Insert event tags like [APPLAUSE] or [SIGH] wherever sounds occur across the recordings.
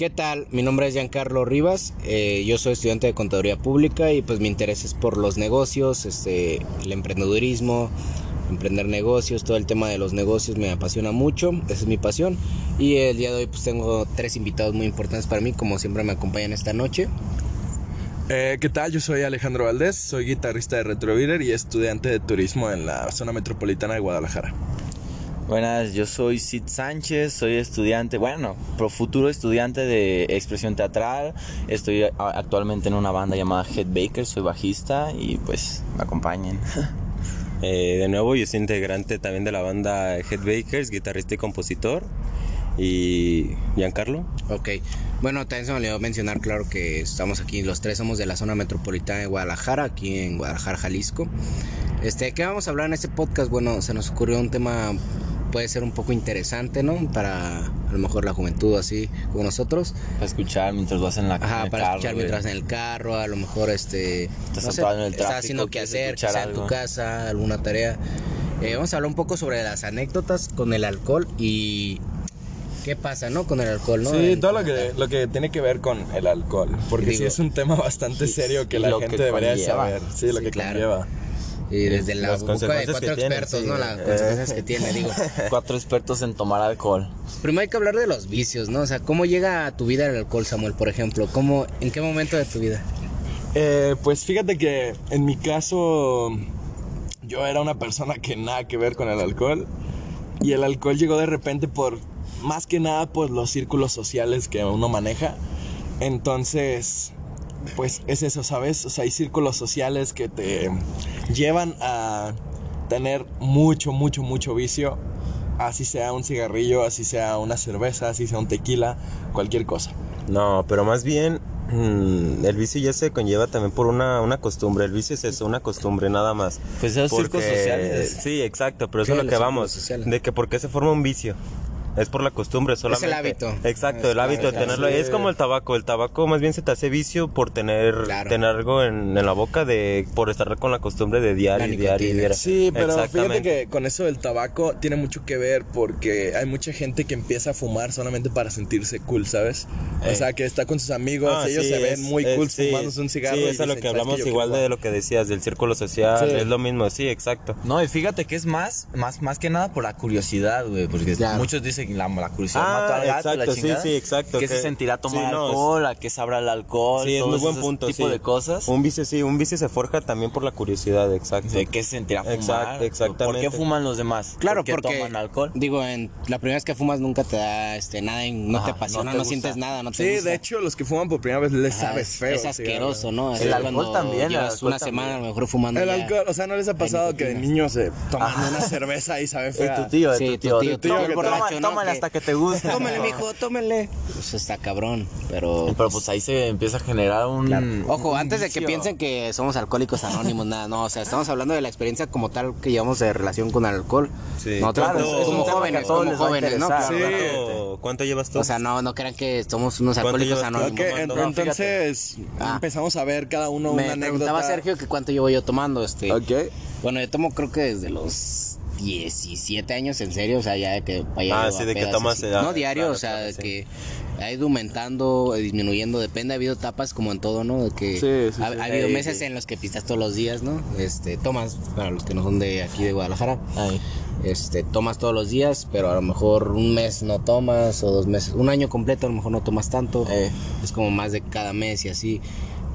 ¿Qué tal? Mi nombre es Giancarlo Rivas, eh, yo soy estudiante de Contaduría Pública y pues mi interés es por los negocios, este, el emprendedurismo, emprender negocios, todo el tema de los negocios me apasiona mucho, esa es mi pasión y el día de hoy pues tengo tres invitados muy importantes para mí, como siempre me acompañan esta noche. Eh, ¿Qué tal? Yo soy Alejandro Valdés, soy guitarrista de Retrovider y estudiante de turismo en la zona metropolitana de Guadalajara. Buenas, yo soy Sid Sánchez, soy estudiante, bueno, pro futuro estudiante de expresión teatral. Estoy actualmente en una banda llamada Headbaker, soy bajista y pues me acompañen. [LAUGHS] Eh, de nuevo, yo soy integrante también de la banda Headbakers, guitarrista y compositor. Y Giancarlo. Ok, bueno, también se me olvidó mencionar, claro que estamos aquí, los tres somos de la zona metropolitana de Guadalajara, aquí en Guadalajara, Jalisco. Este, ¿qué vamos a hablar en este podcast? Bueno, se nos ocurrió un tema puede ser un poco interesante, ¿no? Para a lo mejor la juventud así como nosotros. Para escuchar mientras vas en la Ajá, para escuchar mientras en el carro, a lo mejor este estás, en el tráfico, haciendo qué hacer, quizá en tu casa, alguna tarea. Eh, vamos a hablar un poco sobre las anécdotas con el alcohol y qué pasa, ¿no? Con el alcohol, ¿no? Sí, todo lo que, lo que tiene que ver con el alcohol. Porque sí es un tema bastante serio que la gente debería saber. Sí, lo que claro. conlleva. Y desde la boca de cuatro expertos, ¿no? Las consecuencias que tiene, digo. [LAUGHS] Cuatro expertos en tomar alcohol. Primero hay que hablar de los vicios, ¿no? O sea, ¿cómo llega a tu vida el alcohol, Samuel, por ejemplo? ¿Cómo, ¿En qué momento de tu vida? Eh, pues fíjate que en mi caso yo era una persona que nada que ver con el alcohol. Y el alcohol llegó de repente por, más que nada por los círculos sociales que uno maneja. Entonces, pues es eso, ¿sabes? O sea, hay círculos sociales que te llevan a tener mucho, mucho, mucho vicio. Así sea un cigarrillo, así sea una cerveza, así sea un tequila, cualquier cosa. No, pero más bien mm, el vicio ya se conlleva también por una, una costumbre. El vicio es eso, una costumbre nada más. Pues esos círculos sociales. Sí, exacto, pero eso es lo que vamos. De que por qué se forma un vicio. Es por la costumbre solamente. Es el hábito. Exacto, el hábito de tenerlo. Es como el tabaco. El tabaco más bien se te hace vicio por tener, tener algo en, la boca de por estar con la costumbre de diario, y diario, diario. Sí, pero fíjate que con eso del tabaco tiene mucho que ver porque hay mucha gente que empieza a fumar solamente para sentirse cool, ¿sabes? O sea, que está con sus amigos, ah, ellos se ven muy cool fumándose un cigarro. Sí, eso es lo que hablamos igual de lo que decías del círculo social, es lo mismo, sí, exacto. No, y fíjate que es más, más, más que nada por la curiosidad, güey, porque muchos dicen la, la curiosidad ah, mató al gato, exacto, sí, sí, exacto. ¿Qué se sentirá tomar alcohol? ¿A qué sabrá el alcohol? Sí, es muy buen punto. tipo de cosas. Un vicio, sí, un vicio se forja también por la curiosidad, exacto. ¿De qué se sentirá fumar? Exacto, exactamente. ¿Por qué fuman los demás? Claro, ¿Por porque toman alcohol? Digo, en la primera vez que fumas nunca te da este nada, no te apasiona, no, sientes nada, no te Sí, de hecho, los que fuman por primera vez les sabes feo. Es asqueroso, ¿no? El alcohol también. Llevas una semana a lo mejor fumando. El alcohol, o sea, ¿no les ha pasado que de niños se toman una cerveza y sabe [LAUGHS] feo? tu tío, tu tío. Tu tío, tómale hasta que te guste. Tómale, mijo, tómele. Pues está cabrón, pero... Pero pues ahí se empieza a generar un... Ojo, antes de que piensen que somos alcohólicos anónimos, nada, no, o sea, estamos hablando de la experiencia como tal que llevamos de relación con el alcohol. Sí. Nosotros claro, como jóvenes, como jóvenes, ¿no? Sí. ¿Cuánto llevas tú? O sea, no, no crean que somos unos alcohólicos anónimos. Okay, entonces ah. empezamos a ver cada uno Me una anécdota. preguntaba Sergio que cuánto llevo yo tomando, este... Ok. Bueno, yo tomo creo que desde los 17 años en serio, o sea, ya que vaya Ah, sí, de que tomas No diario, o sea, de que ha ido aumentando, disminuyendo, depende, ha habido etapas como en todo, ¿no? De que ha, habido meses en los que pistas todos los días, ¿no? Este, tomas, para los que no son de aquí de Guadalajara, este, tomas todos los días, pero a lo mejor un mes no tomas, o dos meses, un año completo a lo mejor no tomas tanto, eh. es como más de cada mes y así.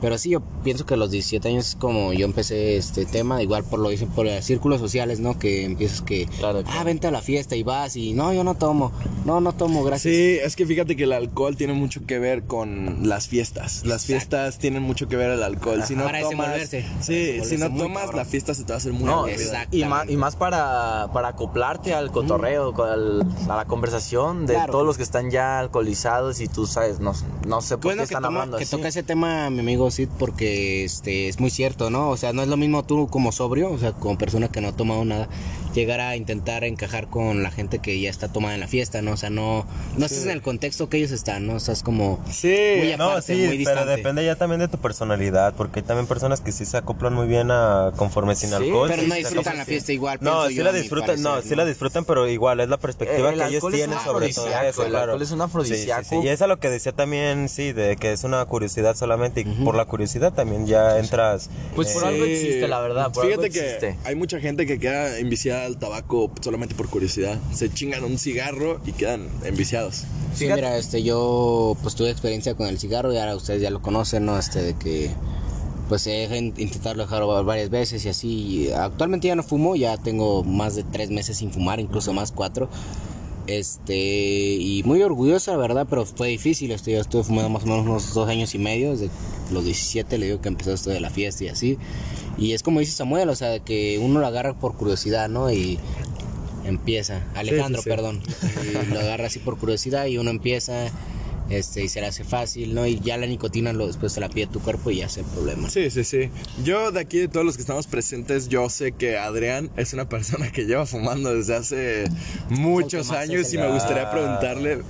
Pero sí, yo pienso que a los 17 años es como yo empecé este tema, igual por lo dicen por los círculos sociales, ¿no? Que empiezas que, ah, vente a la fiesta y vas y no, yo no tomo, no, no tomo, gracias. Sí, es que fíjate que el alcohol tiene mucho que ver con las fiestas. Las fiestas tienen mucho que ver el alcohol. Si no para tomas, Sí, si no tomas, la fiesta se te va a hacer muy no, Y más, y más para, para acoplarte al cotorreo, a la conversación de todos los que están ya alcoholizados y tú sabes, no, no sé por qué están hablando que toca ese tema, mi amigo porque este es muy cierto, ¿no? O sea, no es lo mismo tú como sobrio, o sea, como persona que no ha tomado nada, llegar a intentar encajar con la gente que ya está tomada en la fiesta, ¿no? O sea, no, no estás en el contexto que ellos están, ¿no? Estás como sí, muy aparte, no, sí, pero depende ya también de tu personalidad, porque hay también personas que sí se acoplan muy bien a conforme sin alcohol. Pero no disfrutan la fiesta igual. No, sí la disfrutan, no, sí la disfrutan, pero igual es la perspectiva que ellos tienen sobre todo eso, el alcohol es un afrodisíaco. y eso es lo que decía también, sí, de que es una curiosidad solamente y por la curiosidad también ya entras. Pues por algo existe, la verdad. Fíjate que hay mucha gente que queda enviciada al tabaco solamente por curiosidad. Se chingan un cigarro y quedan enviciados. Sí, mira, este, yo pues tuve experiencia con el cigarro y ahora ustedes ya lo conocen, ¿no? Este, de que pues he intentado dejarlo varias veces y así. Actualmente ya no fumo, ya tengo más de tres meses sin fumar, incluso más cuatro. Este, y muy orgulloso, la verdad, pero fue difícil. Esto, yo estuve fumando más o menos unos dos años y medio, desde los 17 le digo que empezó esto de la fiesta y así. Y es como dice Samuel, o sea, que uno lo agarra por curiosidad, ¿no? Y empieza, Alejandro, perdón, y [LAUGHS] lo agarra así por curiosidad y uno empieza este, y se le hace fácil, ¿no? Y ya la nicotina lo, después se la pide tu cuerpo y ya hace problema. Sí, sí, sí. Yo de aquí, de todos los que estamos presentes, yo sé que Adrián es una persona que lleva fumando desde hace muchos años y me gustaría preguntarle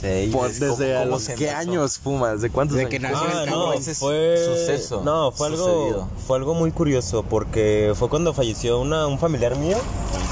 pues, ¿Desde los qué años fumas? ¿De cuántos años? que nació ah, no, fue suceso. No, fue algo, fue algo muy curioso porque fue cuando falleció una, un familiar mío.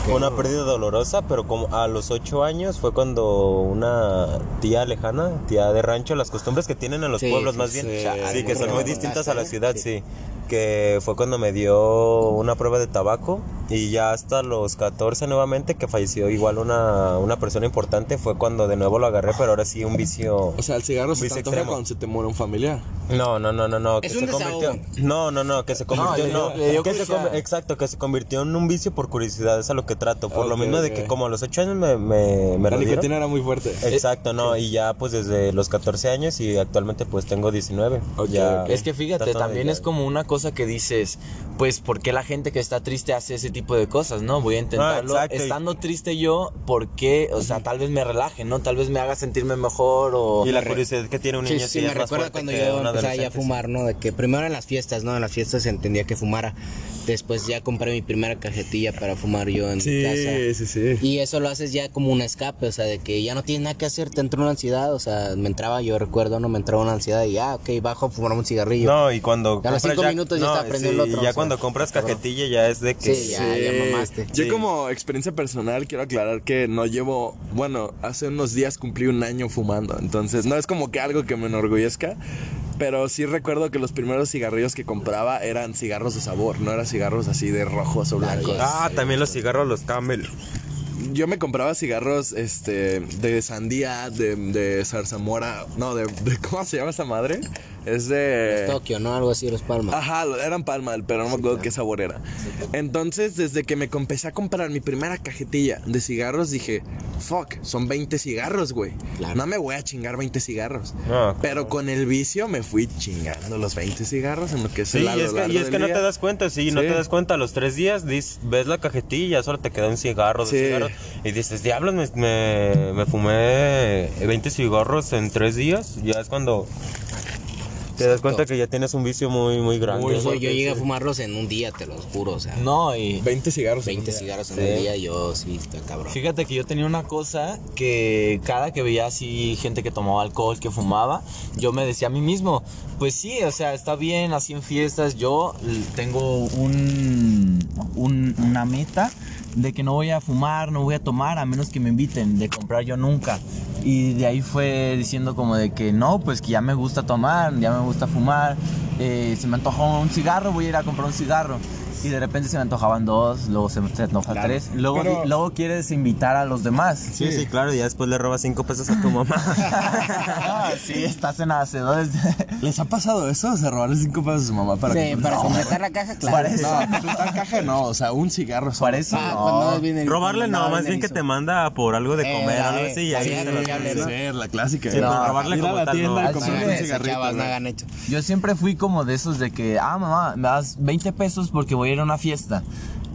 Fue una pérdida dolorosa, pero como a los ocho años fue cuando una tía lejana, tía de rancho, las costumbres que tienen en los pueblos más bien, sí, que son muy distintas a la ciudad, sí que fue cuando me dio una prueba de tabaco y ya hasta los 14 nuevamente que falleció igual una, una persona importante fue cuando de nuevo lo agarré, pero ahora sí un vicio. O sea, el cigarro se te cuando se te muere un familiar. No, no, no, no, no, que se convirtió. No, no, no, que se convirtió no, que se exacto, que se convirtió en un vicio por curiosidad, es a lo que trato, por lo mismo de que como a los 8 años me me, me La nicotina era muy fuerte. Exacto, no, y ya pues desde los 14 años y actualmente pues tengo 19. Ya, es que fíjate, también es como una cosa que dices, pues, ¿por qué la gente que está triste hace ese tipo de cosas, no? Voy a intentarlo. Estando triste yo, ¿por qué? O sea, tal vez me relaje, ¿no? Tal vez me haga sentirme mejor o... Y la curiosidad que tiene un niño sí, sí, me recuerda cuando yo empecé a fumar, ¿no? De que primero en las fiestas, ¿no? En las fiestas se entendía que fumara. Después ya compré mi primera cajetilla para fumar yo en mi casa. Sí, sí, sí. Y eso lo haces ya como un escape, o sea, de que ya no tienes nada que hacer, te entró una ansiedad, o sea, me entraba, yo recuerdo, ¿no? Me entraba una ansiedad y ya, ok, bajo a fumar un cigarrillo. No, y cuando... A los cinco minutos ya está prendiendo el otro. ya cuando compras cajetilla ya es de que... Sí, ya, ya mamaste. Yo como experiencia personal quiero aclarar que no llevo, bueno, hace unos días cumplí un año fumando, entonces no es como que algo que me enorgullezca, pero sí recuerdo que los primeros cigarrillos que compraba eran cigarros de sabor, no eran cigarros así de rojos o blancos. Ah, también los cigarros, los Camel. Yo me compraba cigarros este, de sandía, de, de zarzamora, no, de, de, ¿Cómo se llama esa madre? Es de. Tokio, ¿no? Algo así, los Palma. Ajá, eran Palma, pero no me acuerdo qué sabor era. Entonces, desde que me empecé a comprar mi primera cajetilla de cigarros, dije, fuck, son 20 cigarros, güey. No me voy a chingar 20 cigarros. pero con el vicio me fui chingando los 20 cigarros en lo que sí, y es que, y es que no te das cuenta, sí, no te das cuenta. A los tres días ves la cajetilla, solo te queda un cigarro, dos cigarros. Y dices, diablos, me, me, me fumé 20 cigarros en tres días. Ya es cuando te das cuenta que ya tienes un vicio muy, muy grande. yo llegué a fumarlos en un día, te lo juro, o sea. No, y... 20 cigarros 20 cigarros en un día, yo sí, está cabrón. Fíjate que yo tenía una cosa que cada que veía así gente que tomaba alcohol, que fumaba, yo me decía a mí mismo, pues sí, o sea, está bien, así en fiestas, yo tengo un, un una meta de que no voy a fumar, no voy a tomar, a menos que me inviten, de comprar yo nunca. Y de ahí fue diciendo como de que no, pues que ya me gusta tomar, ya me gusta fumar, eh, se me antojó un cigarro, voy a ir a comprar un cigarro y de repente se me antojaban dos, luego se me antoja tres. Luego, luego quieres invitar a los demás. Sí, sí, claro, y ya después le robas cinco pesos a tu mamá. [LAUGHS] ah, sí, estás en hacedores. [LAUGHS] ¿Les ha pasado eso? O sea, robarle cinco pesos a su mamá para Sí, para completar la caja, claro. Para eso. No, completar caja no, o sea, un cigarro. Para eso ah, no. Robarle no, más bien que te manda por algo de eh, comer, algo así, y ahí se lo la clásica. Sí, pero robarle como tal, un Yo siempre fui como de esos de que, ah, mamá, me das 20 pesos porque voy a ir a una fiesta.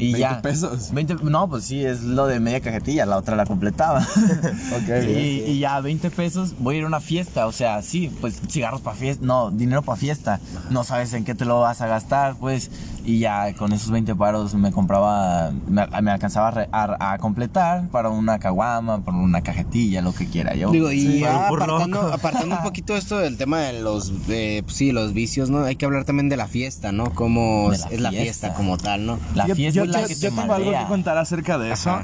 Y 20 pesos. 20, no, pues sí, es lo de media cajetilla, la otra la completaba. [LAUGHS] y, y, ya 20 pesos voy a ir a una fiesta, o sea, sí, pues cigarros para fiesta, no, dinero para fiesta. No sabes en qué te lo vas a gastar, pues y ya con esos 20 paros me compraba, me, alcanzaba a, completar para una caguama, para una cajetilla, lo que quiera yo. Digo, y apartando, [LAUGHS] apartando, un poquito esto del tema de los, eh, sí, los vicios, ¿no? Hay que hablar también de la fiesta, ¿no? Cómo es la fiesta como tal, ¿no? La fiesta yo, tengo algo que contar acerca de eso.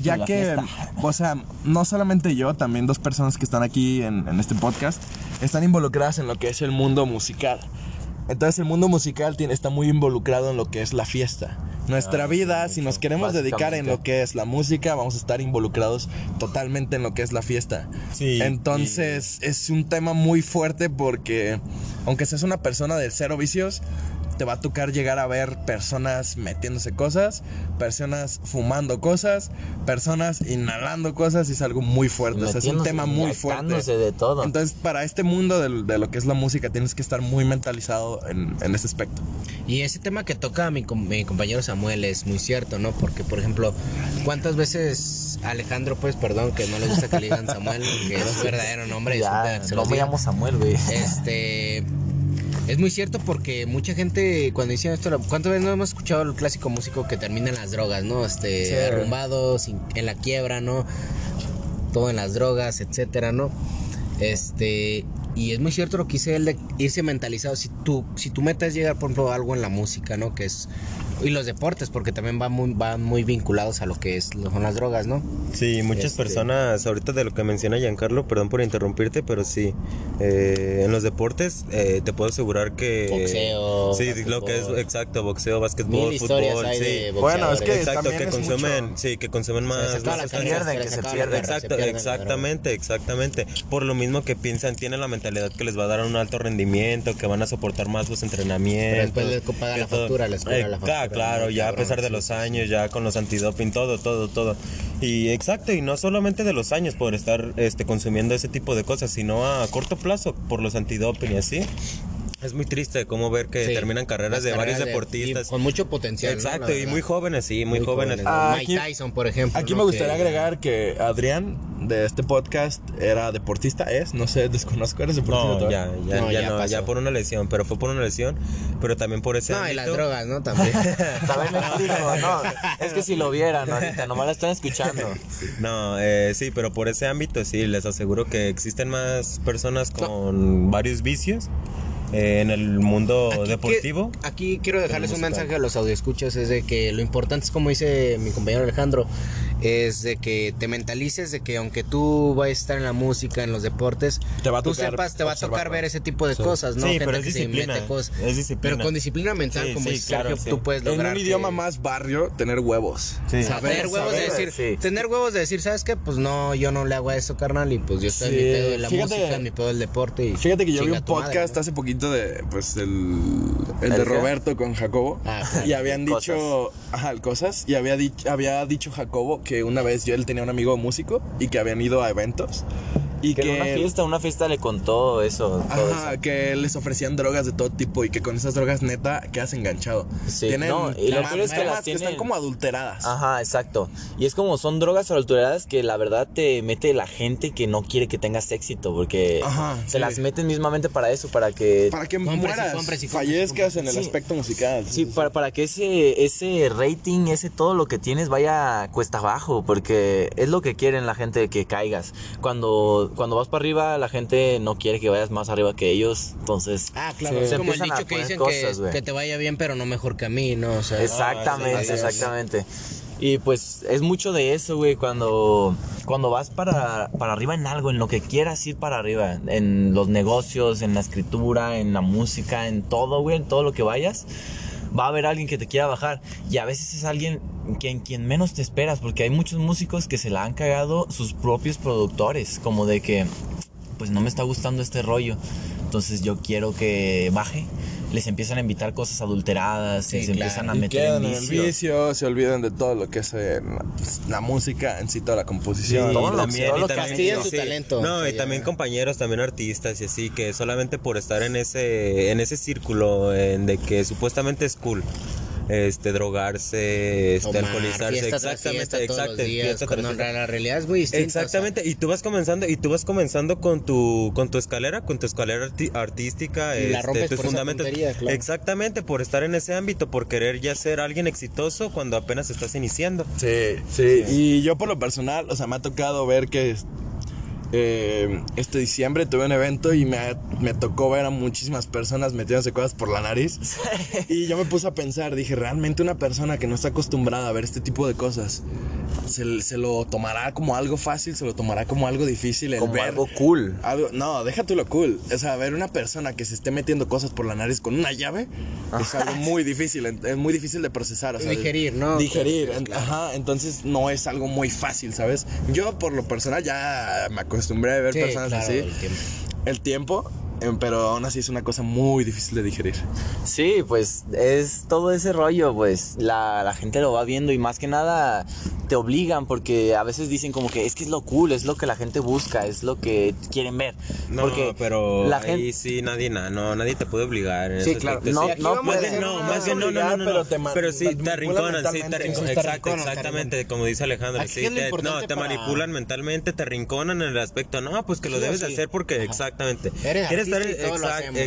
ya que, o sea, no solamente yo, también dos personas que están aquí en, en este podcast están involucradas en lo que es el mundo musical. Entonces el mundo musical tiene, está muy involucrado en lo que es la fiesta. Nuestra ah, vida, si nos queremos dedicar en lo que es la música, vamos a estar involucrados totalmente en lo que es la fiesta. Sí, Entonces es un tema muy fuerte porque aunque seas una persona de cero vicios, te va a tocar llegar a ver personas metiéndose cosas, personas fumando cosas, personas inhalando cosas y es algo muy fuerte. es un tema muy fuerte. de todo. Entonces, para este mundo de, lo que es la música, tienes que estar muy mentalizado en, ese aspecto. Y ese tema que toca mi, mi compañero Samuel es muy cierto, ¿no? Porque, por ejemplo, ¿cuántas veces Alejandro, pues, perdón, que no le gusta que le digan Samuel, que es su verdadero nombre? [LAUGHS] Ya, no me llamo Samuel, güey. Este es muy cierto porque mucha gente cuando dicen esto, ¿cuántas veces no hemos escuchado el clásico músico que termina en las drogas, no? Este, arrumbados, en la quiebra, ¿no? Todo en las drogas, etcétera, ¿no? Este, y es muy cierto lo que dice él de irse mentalizado. Si tú, si tu meta es llegar, por ejemplo, a algo en la música, ¿no? Que es y los deportes, porque también van muy, van muy vinculados a lo que es, son las drogas, ¿no? Sí, muchas este, personas, ahorita de lo que menciona Giancarlo, perdón por interrumpirte, pero sí, eh, en los deportes eh, te puedo asegurar que... Boxeo. Sí, lo que es, exacto, boxeo, básquetbol, fútbol, sí. Bueno, es que exacto, que consumen, sí, que consumen más... que se pierden, que se pierden. Exacto, exactamente, exactamente. Por lo mismo que piensan, tienen la mentalidad que les va a dar un alto rendimiento, que van a soportar más los entrenamientos. Pero después les pagan la factura, les la factura claro, ya a pesar de los años, ya con los antidoping, todo, todo, todo. Y exacto, y no solamente de los años por estar este, consumiendo ese tipo de cosas, sino a corto plazo por los antidoping y así. Es muy triste cómo ver que terminan carreras de varios deportistas. con mucho potencial. Exacto, y muy jóvenes, sí, muy, jóvenes. Mike Tyson, por ejemplo. Aquí me gustaría agregar que Adrián de este podcast era deportista, es, no sé, [LAUGHS] desconozco, eres deportista. No, ya, ya, ya, no, ya por una lesión, pero fue por una lesión, pero también por ese. No, y las drogas, ¿no? También. [LAUGHS] también explico, [LAUGHS] no. Es que si lo vieran ahorita, nomás lo están escuchando. No, eh, sí, pero por ese ámbito sí, les aseguro que existen más personas con varios vicios en el mundo deportivo. aquí quiero dejarles un mensaje a los audioscuchas, es de que lo importante es como dice mi compañero Alejandro, es de que te mentalices de que aunque tú vayas a estar en la música, en los deportes, te va a tú sepas, te va a tocar ver ese tipo de cosas, ¿no? Sí, pero es disciplina, Pero con disciplina mental, como dice Sergio, tú puedes lograr. En un idioma más barrio, tener huevos. tener huevos de decir, tener huevos de decir, ¿sabes qué? Pues no, yo no le hago a eso, carnal, y pues yo estoy en mi pedo de la música, en mi pedo del deporte. Y fíjate que yo vi un podcast hace poquito de, pues, el, el de Roberto con Jacobo, ah, y habían dicho, ajá, cosas, y había dicho, había dicho Jacobo que que una vez yo él tenía un amigo músico y que habían ido a eventos y que, una fiesta, una fiesta le contó eso. ajá, que les ofrecían drogas de todo tipo y que con esas drogas neta quedas enganchado. Sí, Tienen no, y lo peor es que las tienen... están como adulteradas. Ajá, exacto. Y es como son drogas adulteradas que la verdad te mete la gente que no quiere que tengas éxito porque se las meten mismamente para eso, para que... Para que mueras, fallezcas en el aspecto musical. Sí, para, para que ese, ese rating, ese todo lo que tienes vaya cuesta abajo, porque es lo que quieren la gente que caigas. Cuando cuando vas para arriba, la gente no quiere que vayas más arriba que ellos. Entonces, ah, claro, es como el dicho que dicen que, te vaya bien, pero no mejor que a mí, ¿no? exactamente, exactamente. Y pues es mucho de eso, güey, cuando, cuando vas para, para arriba en algo, en lo que quieras ir para arriba, en los negocios, en la escritura, en la música, en todo, güey, en todo lo que vayas va a haber alguien que te quiera bajar. Y a veces es alguien que en quien menos te esperas, porque hay muchos músicos que se la han cagado sus propios productores, como de que, pues no me está gustando este rollo, entonces yo quiero que baje les empiezan a invitar cosas adulteradas, se empiezan a meter en, el vicio, se olvidan de todo lo que es eh, pues, la música, en sí toda la composición. todo, también, lo, su talento. No, y también compañeros, también artistas y así, que solamente por estar en ese, en ese círculo de que supuestamente es cool este, drogarse, este, alcoholizarse. exactamente, exacto. la realidad es muy distinta. Exactamente, y tú vas comenzando, y tú vas comenzando con tu, con tu escalera, con tu escalera artística, y este, tus fundamentos. Exactamente, por estar en ese ámbito, por querer ya ser alguien exitoso cuando apenas estás iniciando. Sí, sí, y yo por lo personal, o sea, me ha tocado ver que eh, este diciembre tuve un evento y me, me, tocó ver a muchísimas personas metiéndose cosas por la nariz. Y yo me puse a pensar, dije, realmente una persona que no está acostumbrada a ver este tipo de cosas, se, se lo tomará como algo fácil, se lo tomará como algo difícil. como algo cool. Algo, no, déjate lo cool. O sea, ver una persona que se esté metiendo cosas por la nariz con una llave es algo muy difícil, es muy difícil de procesar. O sea, digerir, ¿no? Digerir, ajá, entonces no es algo muy fácil, ¿sabes? Yo por lo personal ya me acuerdo acostumbré a ver personas así. El tiempo. el tiempo. Em, pero aún así es una cosa muy difícil de digerir. Sí, pues es todo ese rollo, pues la, la gente lo va viendo y más que nada te obligan porque a veces dicen como que es que es lo cool, es lo que la gente busca, es lo que quieren ver. No, porque pero la ahí gente... sí nadie no, nadie te puede obligar. Sí, claro. No, no, más bien, no, más bien no, no, no, pero, te pero sí te arrinconan, sí, te arrinconan, exacto, exactamente, como dice Alejandro, sí, te, no, te manipulan mentalmente, te arrinconan en el aspecto, no, pues que lo debes hacer porque exactamente. Quieres estar exactamente,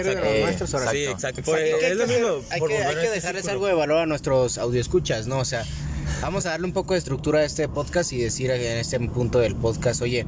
exacto. Sí, exacto. Es lo mismo. Hay que dejarles algo de valor a nuestros audioscuchas, ¿no? O sea, Vamos a darle un poco de estructura a este podcast y decir en este punto del podcast, oye,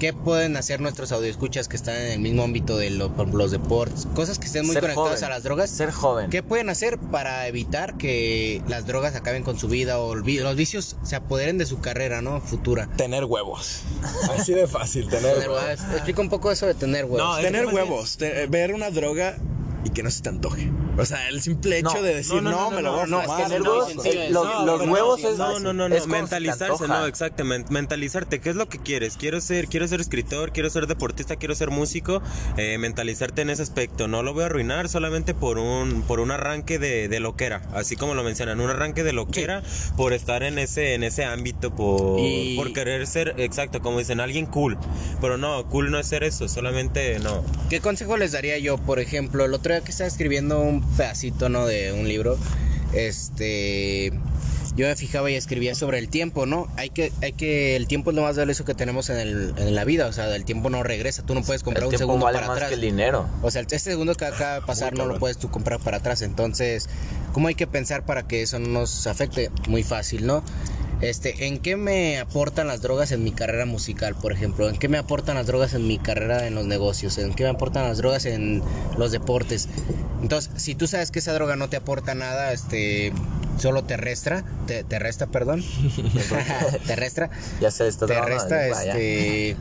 ¿qué pueden hacer nuestros audioescuchas que están en el mismo ámbito de los deportes? Cosas que estén muy conectadas a las drogas. Ser joven. ¿Qué pueden hacer para evitar que las drogas acaben con su vida o los vicios se apoderen de su carrera, ¿no? Futura. Tener huevos. [LAUGHS] Así de fácil, tener, huevos. Explica un poco eso de tener huevos. No, tener huevos. ver una droga y que no se te antoje. O sea, el simple hecho de decir, no, me lo voy a los, huevos es. No, no, no, no. mentalizarse, no, exactamente. Mentalizarte. ¿Qué es lo que quieres? Quiero ser, quiero ser escritor, quiero ser deportista, quiero ser músico. Eh, mentalizarte en ese aspecto. No lo voy a arruinar solamente por un, por un arranque de, de loquera. Así como lo mencionan, un arranque de loquera por estar en ese, en ese ámbito, por, por querer ser, exacto, como dicen, alguien cool. Pero no, cool no es ser eso, solamente no. ¿Qué consejo les daría yo? Por ejemplo, el otro que estaba escribiendo un pedacito, ¿no? De un libro. Este yo me fijaba y escribía sobre el tiempo, ¿no? Hay que, hay que, el tiempo es lo más valioso que tenemos en, el, en la vida, o sea, el tiempo no regresa, tú no puedes comprar un segundo vale para más atrás. Que el dinero. O sea, este segundo que acaba de pasar no lo puedes tú comprar para atrás, entonces, ¿cómo hay que pensar para que eso no nos afecte? Muy fácil, ¿no? Este, ¿en qué me aportan las drogas en mi carrera musical, por ejemplo? ¿En qué me aportan las drogas en mi carrera en los negocios? ¿En qué me aportan las drogas en los deportes? Entonces, si tú sabes que esa droga no te aporta nada, este, solo te resta, te, te resta, perdón, [LAUGHS] [LAUGHS] te resta, ya se está te resta, este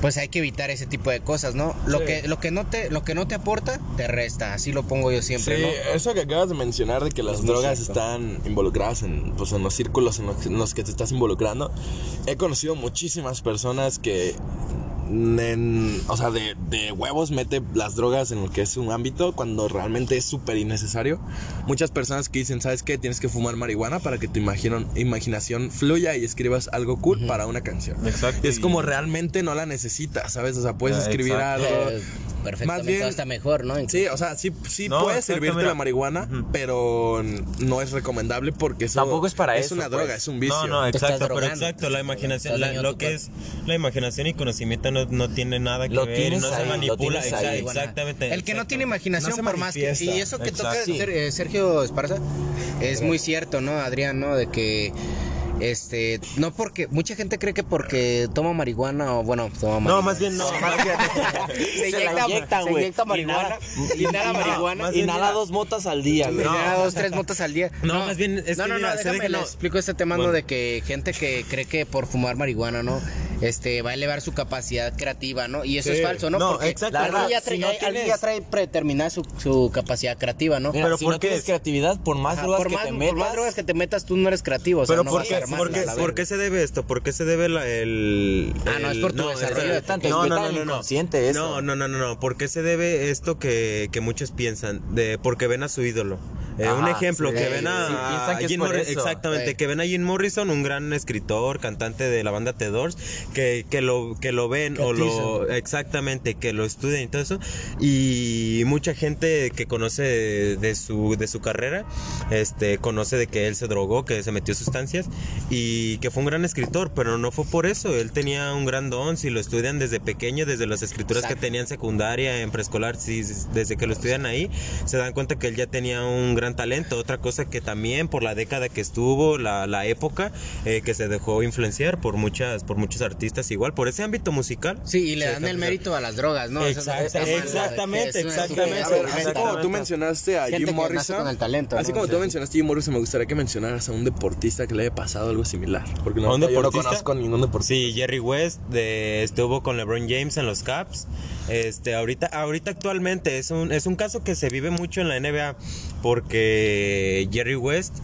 pues hay que evitar ese tipo de cosas, ¿no? Lo que lo que no te lo que no te aporta te resta, así lo pongo yo siempre, sí, eso que acabas de mencionar de que las drogas están involucradas en pues en los círculos en los, en los que te estás involucrando. He conocido muchísimas personas que o sea, de, de, huevos mete las drogas en lo que es un ámbito cuando realmente es súper innecesario. Muchas personas que dicen, ¿sabes qué? Tienes que fumar marihuana para que tu imaginación fluya y escribas algo cool para una canción. Exacto. Y es como realmente no la necesitas, ¿sabes? O sea, puedes escribir algo. Eh, perfectamente Más bien, está mejor, ¿no? Sí, o sea, sí, sí puede servirte la marihuana, pero no es recomendable porque eso tampoco es para es una droga, pues. es un vicio. No, no, exacto, pero exacto, la imaginación, lo que es la imaginación y conocimiento no, no tiene nada que lo ver, no se manipula, ahí, exactamente. El que no tiene imaginación por más que y eso que toca eh, Sergio Esparza es muy cierto, ¿no, Adrián, no, de que este, no porque mucha gente cree que porque toma marihuana o bueno, toma marihuana. No, más bien no, más bien [LAUGHS] se, inyecta, se inyecta marihuana, inhala marihuana, inhala dos motas al día, güey. Inhala dos tres motas al día. No, más bien es no, que no, no, déjame le explico este tema de que gente que cree que por fumar marihuana, ¿no? Este va a elevar su capacidad creativa, ¿no? Y eso es falso, ¿no? No, porque exacto. Alguien ya trae, si ya trae predeterminada su, su, capacidad creativa, ¿no? pero si ¿por no qué? tienes creatividad, por más drogas por que te metas. Por más drogas que te metas, tú no eres creativo. O sea, pero no ¿por qué? ¿Por qué, ¿Por qué se debe esto? ¿Por qué se debe la, el, Ah, no, es por tu no, desarrollo de tanto. No, no, no, no, no. Eso. No, no, no, no. ¿Por qué se debe esto que, que muchos piensan? De porque ven a su ídolo. Eh, un ejemplo, que ven a, Jim Morrison, exactamente, que ven a Jim Morrison, un gran escritor, cantante de la banda The Doors, que, que lo, que lo ven o lo, exactamente, que lo estudian y todo eso, y mucha gente que conoce de, su, de su carrera, este, conoce de que él se drogó, que se metió sustancias, y que fue un gran escritor, pero no fue por eso, él tenía un gran don, si lo estudian desde pequeño, desde las escrituras que tenía en secundaria, en preescolar, si, desde que lo estudian ahí, se dan cuenta que él ya tenía un gran talento. Otra cosa que también por la década que estuvo, la, la época, eh, que se dejó influenciar por muchas, por muchos artistas igual, por ese ámbito musical. Sí, y le dan el mérito a las drogas, ¿no? exactamente, exactamente. así como tú mencionaste a Jim Morrison, así como tú mencionaste a Jim Morrison, me gustaría que mencionaras a un deportista que le haya pasado algo similar. Porque no, yo no conozco ningún deportista. Sí, Jerry West de, estuvo con LeBron James en los Caps. Este, ahorita, ahorita actualmente es un, es un caso que se vive mucho en la NBA porque Jerry West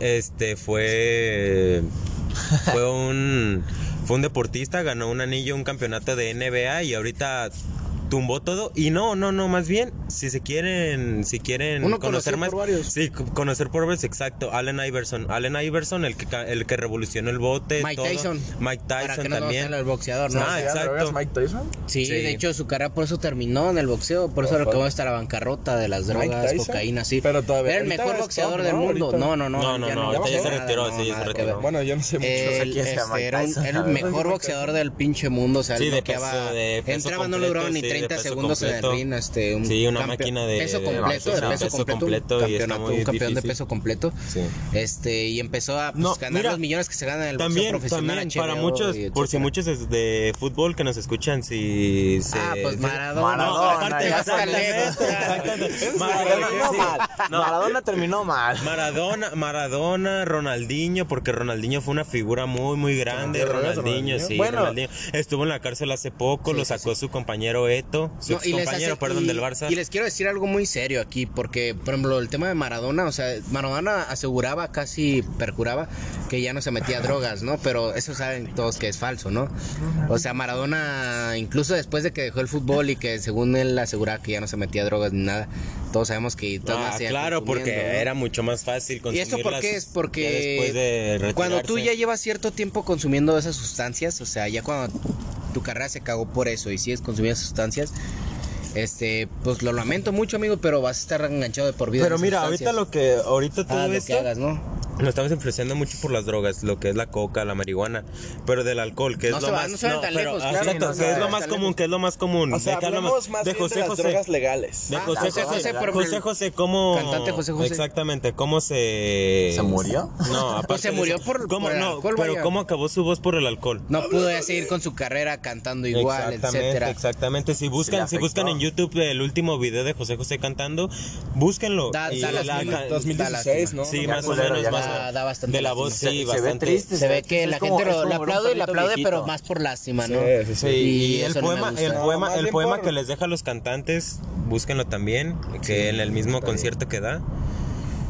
este, fue, fue un, fue un deportista, ganó un anillo, un campeonato de NBA y ahorita tumbó todo. Y no, no, no, más bien si se quieren, si quieren conocer más, sí, conocer por varios, exacto, Allen Iverson, Allen Iverson, el que el que revolucionó el bote, Mike Tyson, Mike Tyson también, el boxeador, ¿no? Ah, exacto. Mike Tyson? Sí, de hecho su carrera por eso terminó en el boxeo, por eso acabó hasta la bancarrota de las drogas, cocaína, sí. Pero todavía era el mejor boxeador del mundo. No, no, no, no, no, no, ahorita ya se retiró, sí, se retiró. Bueno, yo no sé mucho. Este, era el mejor boxeador del pinche mundo, o sea, entraba no lo ni 30 segundos en el ring, este, un sí, una máquina de peso completo, de peso, completo, un, campeón de peso completo. Este, y empezó a pues, ganar los millones que se ganan en el también, profesional también para muchos, por si muchos de fútbol que nos escuchan si se Ah, pues Maradona. Maradona, Maradona, Maradona terminó mal. Maradona, Maradona, Ronaldinho, porque Ronaldinho fue una figura muy muy grande, Ronaldinho, sí, Ronaldinho. Estuvo en la cárcel hace su lo sacó su compañero Su compañero, perdón, del Barça. Y les quiero decir algo muy serio aquí, porque, por ejemplo, el tema de Maradona, o sea, Maradona aseguraba, casi percuraba, que ya no se metía drogas, ¿no? Pero eso saben todos que es falso, ¿no? O sea, Maradona, incluso después de que dejó el fútbol y que según él aseguraba que ya no se metía drogas ni nada, todos sabemos que ah, claro, porque era mucho más fácil consumir ¿Y eso por qué es? Porque cuando tú ya llevas cierto tiempo consumiendo esas sustancias, o sea, ya cuando tu carrera se cagó por eso y sigues consumiendo sustancias, este, pues lo lamento mucho, amigo, pero vas a estar enganchado de por vida. Pero mira, ahorita lo que, ahorita todo ah, esto, que hagas, ¿no? Nos estamos influenciando mucho por las drogas, lo que es la coca, la marihuana, pero del alcohol, que es lo más. Es lo más común, que es lo más común. O sea, hablamos más de José de las drogas legales. De José José, José, José, José, ¿cómo? Cantante José José. Exactamente, ¿cómo se. ¿Se murió? No, [LAUGHS] aparte. Pues se murió por, ¿cómo, por no, alcohol, pero ¿cómo acabó su voz por el alcohol? No pudo ya seguir con su carrera cantando igual, exactamente, etcétera. Exactamente, si buscan, si buscan en YouTube el último video de José José cantando, búsquenlo. Da, y la, 2016, ¿no? Sí, más o menos. Da bastante la voz sí, se, ve triste. Se ve que la gente lo, aplaude y le aplaude, pero más por lástima, ¿no? Sí, sí, Y, el poema, el poema, el poema que les deja a los cantantes, búsquenlo también, que en el mismo concierto que da.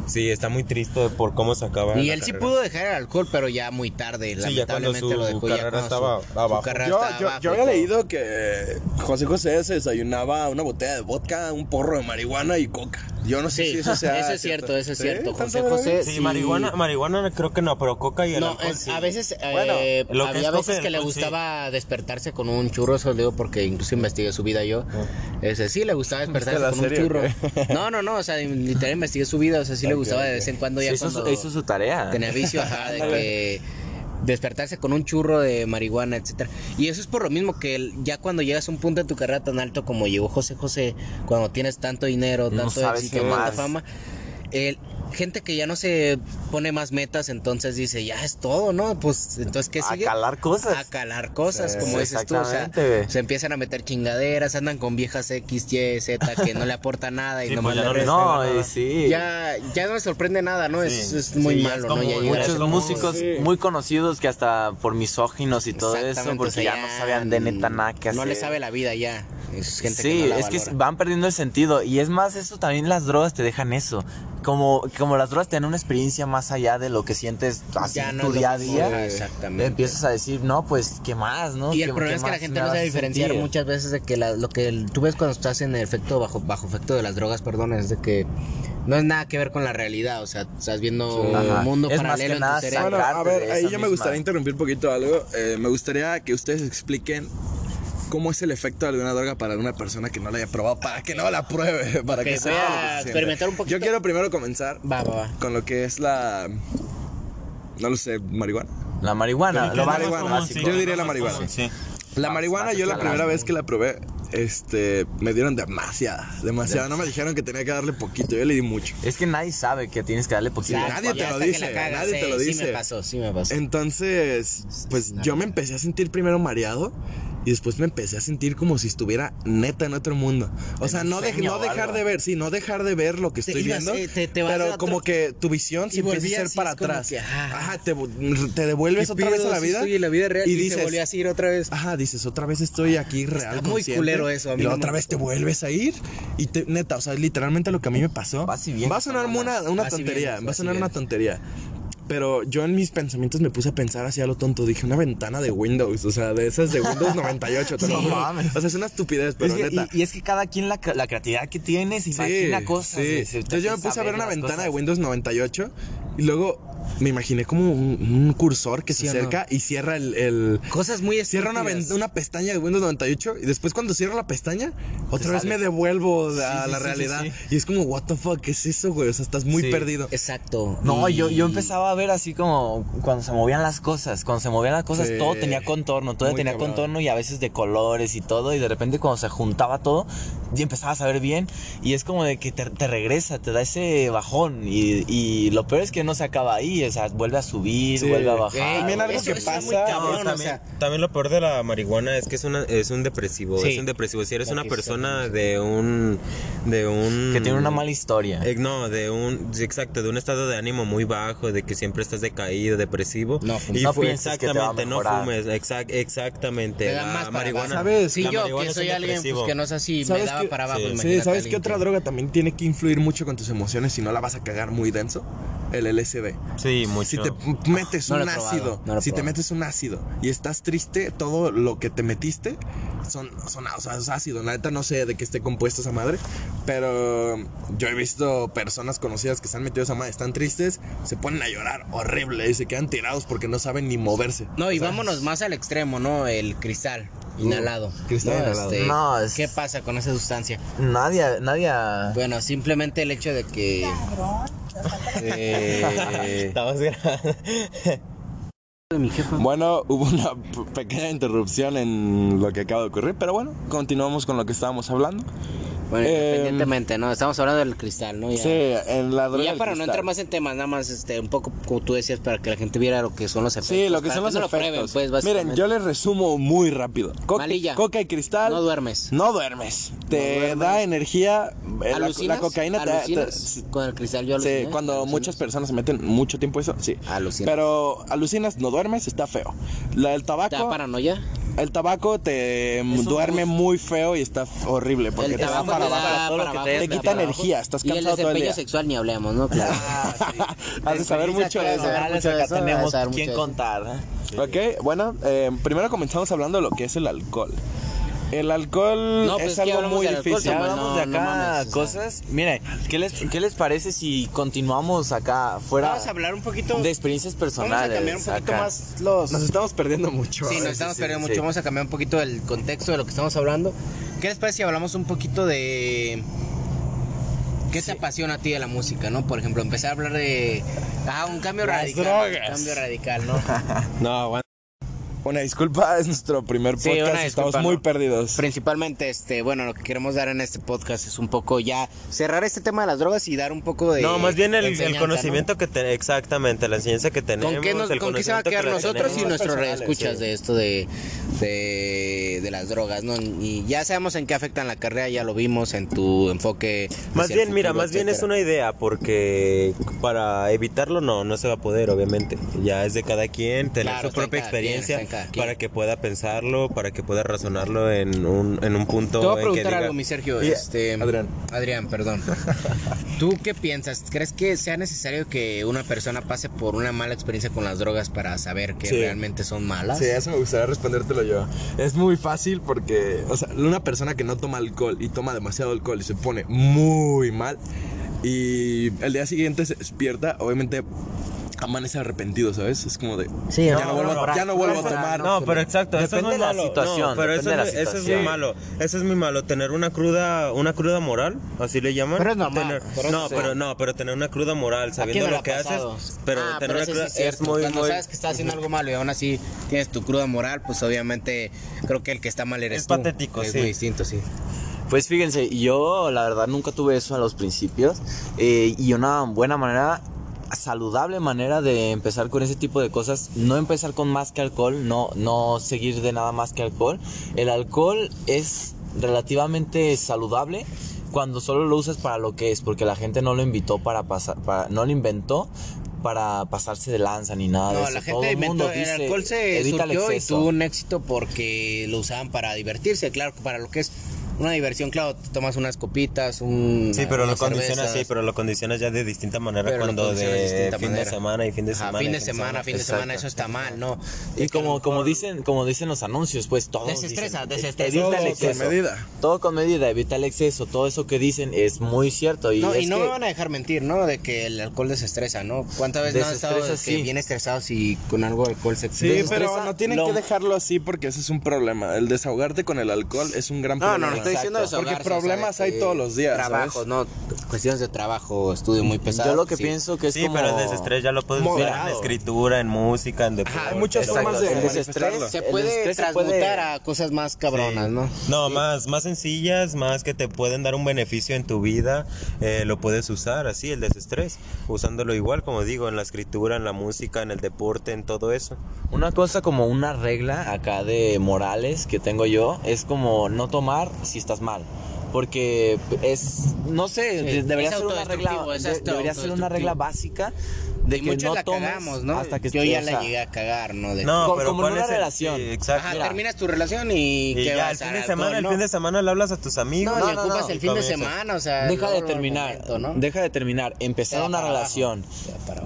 Sí, está muy triste por cómo se acaba. Y él sí pudo dejar el alcohol, pero ya muy tarde. Sí, lamentablemente ya lo dejó carrera estaba abajo. yo, yo, yo había leído que José José se desayunaba una botella de vodka, un porro de marihuana y coca. Yo no sé si eso sea. [LAUGHS] Eso es cierto, eso es cierto. José José. Sí, marihuana, marihuana creo que no, pero coca y el no, alcohol, sí. A veces, bueno, eh, había veces que le gustaba despertarse con un churro, eso lo digo porque incluso investigué su vida yo. Ah. Ese sí le gustaba despertarse con un churro. No, no, no, o sea, literal investigué su vida, o sea, sí le gustaba de vez en cuando ya cuando hizo su tarea. Tenía vicio, ajá, de [LAUGHS] que despertarse con un churro de marihuana, etcétera. Y eso es por lo mismo que ya cuando llegas a un punto de tu carrera tan alto como llegó José José, cuando tienes tanto dinero, tanto éxito, tanta fama, el, gente que ya no se pone más metas, entonces dice, ya es todo, ¿no? Pues entonces, ¿qué sigue? A calar cosas. A calar cosas, como dices tú. O sea, se empiezan a meter chingaderas, andan con viejas X, Y, Z que no le aporta nada y no pues le No, sí. Ya, ya no me sorprende nada, ¿no? Es, es, muy malo, ¿no? Ya muchos músicos muy conocidos que hasta por misóginos y todo eso, porque ya no sabían de neta nada que hacer. No le sabe la vida ya. Es gente sí, es que van perdiendo el sentido. Y es más, eso también las drogas te dejan eso. Como, como las drogas te dan una experiencia más allá de lo que sientes así en tu día a día. Exactamente. Empiezas a decir, no, pues, ¿qué más, no? Y el problema es que la gente no sabe diferenciar muchas veces de que lo que tú ves cuando estás en el efecto, bajo, bajo efecto de las drogas, perdón, es de que no es nada que ver con la realidad, o sea, estás viendo un mundo paralelo en tu cerebro. Bueno, a ver, ahí yo me gustaría interrumpir un poquito algo. Eh, me gustaría que ustedes expliquen cómo es el efecto de alguna droga para una persona que no la haya probado, para que no la pruebe, [LAUGHS] para que sea. experimentar un poquito. Yo quiero primero comenzar con lo que es la. No lo sé, marihuana. La marihuana, lo marihuana. Yo diría la marihuana. La marihuana, yo la primera vez que la probé, este, me dieron demasiada, demasiada. No me dijeron que tenía que darle poquito, yo le di mucho. Es que nadie sabe que tienes que darle poquito. nadie te lo dice, nadie te lo dice. Sí me pasó, sí me pasó. Entonces, pues yo me empecé a sentir primero mareado y después me empecé a sentir como si estuviera neta en otro mundo. O sea, no, no dejar de ver, sí, no dejar de ver lo que estoy viendo, pero como que tu visión se empieza a ser para atrás. ajá, te, devuelves otra vez a la vida. Y la vida real y, dices, volvías a ir otra vez. Ajá, dices, otra vez estoy aquí real. Está muy culero eso. A mí y otra vez te vuelves a ir y te, neta, o sea, literalmente lo que a mí me pasó. Va a sonar una, una tontería, va a sonar una tontería. Pero yo en mis pensamientos me puse a pensar así a lo tonto. Dije, una ventana de Windows, o sea, de esas de Windows [LAUGHS] 98. no mames. O sea, es una estupidez, pero neta. Y, es que cada quien la, la creatividad que tiene se imagina cosas. Sí. Entonces yo me puse a ver una ventana de Windows 98 y luego me imaginé como un, cursor que se acerca y cierra el, Cosas muy Cierra una, una, pestaña de Windows 98 y después cuando cierro la pestaña, otra vez me devuelvo a la realidad. Y es como, what the fuck, ¿qué es eso, güey? O sea, estás muy perdido. Exacto. No, yo, yo empezaba a ver así como cuando se movían las cosas. Cuando se movían las cosas, todo tenía contorno, todo tenía contorno y a veces de colores y todo. Y de repente cuando se juntaba todo, ya empezabas a ver bien. Y es como de que te, regresa, te da ese bajón. Y, y lo peor es que no se acaba ahí o sea, vuelve a subir, vuelve a bajar. también algo que pasa. también, lo peor de la marihuana es que es, una, es un depresivo. Es un depresivo. Si eres una persona de un. de un. Que tiene una mala historia. Eh, no, de un. Exacto, de un estado de ánimo muy bajo, de que siempre estás decaído, depresivo. No, y no exactamente, no fumes. exactamente. la marihuana. ¿Sabes? Sí, yo que soy alguien pues, que no es así, me daba para abajo. Sí, ¿sabes qué otra droga también tiene que influir mucho con tus emociones si no la vas a cagar muy denso? El LSD. Sí, mucho. Si te metes un ácido, si te metes un ácido y estás triste, todo lo que te metiste son, son o sea, es ácido. La neta no sé de qué esté compuesto esa madre, pero yo he visto personas conocidas que se han metido esa madre, están tristes, se ponen a llorar horrible y se quedan tirados porque no saben ni moverse. No, y vámonos más al extremo, ¿no? El cristal. Inhalado. Cristal inhalado. Este, no, ¿Qué pasa con esa sustancia? Nadie, nadie. Bueno, simplemente el hecho de que eh, bueno, hubo una pequeña interrupción en lo que acaba de ocurrir, pero bueno, continuamos con lo que estábamos hablando. Bueno, eh, independientemente, ¿no? Estamos hablando del cristal, ¿no? Ya, sí, en la droga. Y ya para no entrar más en temas, nada más, este, un poco como tú decías, para que la gente viera lo que son los efectos. Sí, lo que son los efectos. pues, Miren, yo les resumo muy rápido. Malilla. Coca y cristal. No duermes. No duermes. Te da energía. Eh, la, la, cocaína te, te, Con el cristal yo aluciné. Sí, cuando muchas personas se meten mucho tiempo eso, sí. Alucinas. Pero alucinas, no duermes, está feo. La del tabaco. ¿Te da paranoia? El tabaco te duerme muy feo y está horrible porque te da para, abajo. te, quita energía, estás cansado y el todo el día. sexual ni hablemos, ¿no? Claro. [LAUGHS] Has de saber mucho de eso. Acá tenemos quien contar. Ok, bueno, eh, primero comenzamos hablando de lo que es el alcohol. El alcohol pues es algo muy difícil. hablamos de acá cosas. Mire, ¿qué les, ¿qué les parece si continuamos acá fuera? Vamos a hablar un poquito de experiencias personales. Vamos a cambiar un poquito más los. Nos estamos perdiendo mucho. Sí, nos estamos perdiendo mucho. Vamos a cambiar un poquito el contexto de lo que estamos hablando. ¿Qué les parece si hablamos un poquito de ¿Qué te apasiona a ti de la música, no? Por ejemplo, empezar a hablar de ah, un cambio radical, un cambio radical, ¿no? [LAUGHS] no, bueno. Una disculpa, [LAUGHS] es nuestro primer podcast, estamos muy perdidos. Principalmente, este, bueno, lo que queremos dar en este podcast es un poco ya cerrar este tema de las drogas y dar un poco de No, más bien el, conocimiento que tenemos, exactamente, la enseñanza que tenemos. ¿Con qué, ¿con qué se va a quedar nosotros y nuestros reescuchas de esto de, de, las drogas, ¿no? Y ya sabemos en qué afectan la carrera, ya lo vimos en tu enfoque. Más bien, mira, más bien es una idea, porque para evitarlo no, no se va a poder, obviamente. Ya es de cada quien tener su propia experiencia para que pueda pensarlo, para que pueda razonarlo en un, en un punto. Te voy a preguntar algo, mi Sergio. este, Adrián. Adrián, perdón. [LAUGHS] ¿Tú qué piensas? ¿Crees que sea necesario que una persona pase por una mala experiencia con las drogas para saber que realmente son malas? Sí, eso me gustaría respondértelo yo. Es muy fácil porque, o sea, una persona que no toma alcohol y toma demasiado alcohol y se pone muy mal y el día siguiente se despierta, obviamente amanece arrepentido, ¿sabes? Es como de. Sí, ya no, vuelvo, ya no vuelvo a tomar. No, pero exacto, eso es muy malo. Situación, pero eso, eso, es muy malo. Eso es muy malo. Tener una cruda, una cruda moral, así le llaman. Pero es normal. no, pero no, pero tener una cruda moral, sabiendo lo que haces. Pero ah, tener una cruda es, muy. Cuando sabes que estás haciendo algo malo y aún así tienes tu cruda moral, pues obviamente creo que el que está mal eres es patético, sí. Es muy distinto, sí. Pues fíjense, yo la verdad nunca tuve eso a los principios eh, y una buena manera saludable manera de empezar con ese tipo de cosas, no empezar con más que alcohol, no, no seguir de nada más que alcohol. El alcohol es relativamente saludable cuando solo lo usas para lo que es, porque la gente no lo invitó para pasar, para, no lo inventó para pasarse de lanza ni nada de eso. La gente Todo el mundo dice, el alcohol se evita el y tuvo un éxito porque lo usaban para divertirse, claro, para lo que es una diversión, claro, te tomas unas copitas, un Sí, pero lo condicionas sí, pero lo condicionas ya de distinta manera cuando de fin de semana y fin de semana. fin de semana, fin de semana, eso está mal, ¿no? Y como como dicen, como dicen los anuncios, pues todo desestresa, desestresa, evita el exceso. Con medida. Todo con medida, evita el exceso, todo eso que dicen es muy cierto y No, y no me van a dejar mentir, ¿no? De que el alcohol desestresa, ¿no? ¿Cuántas veces no han estado sí. bien estresados y con algo de alcohol se Sí, pero no tienen que dejarlo así porque ese es un problema. El desahogarte con el alcohol es un gran problema. No, no, estoy diciendo Porque problemas hay todos los días. Trabajo, no, cuestiones de trabajo, estudio muy pesado. Yo lo que pienso que es sí, pero el desestrés ya lo puedes ver en escritura, en música, en deporte. hay muchas formas de desestrés. Se puede transmutar a cosas más cabronas, ¿no? No, más, más sencillas, más que te pueden dar un beneficio en tu vida, eh, lo puedes usar así, el desestrés, usándolo igual, como digo, en la escritura, en la música, en el deporte, en todo eso. Una cosa como una regla acá de morales que tengo yo es como no tomar si estás mal. Porque es no sé debería ser una regla debería ser una regla básica de que no la cagamos, ¿no? Hasta que yo ya la llegué a cagar, ¿no? no, pero como en una relación. exacto. Ajá, terminas tu relación y, y ya, el fin de semana, el fin de semana le hablas a tus amigos. No, no, ocupas el fin de semana, o sea, deja de terminar, deja de terminar, empezar una relación.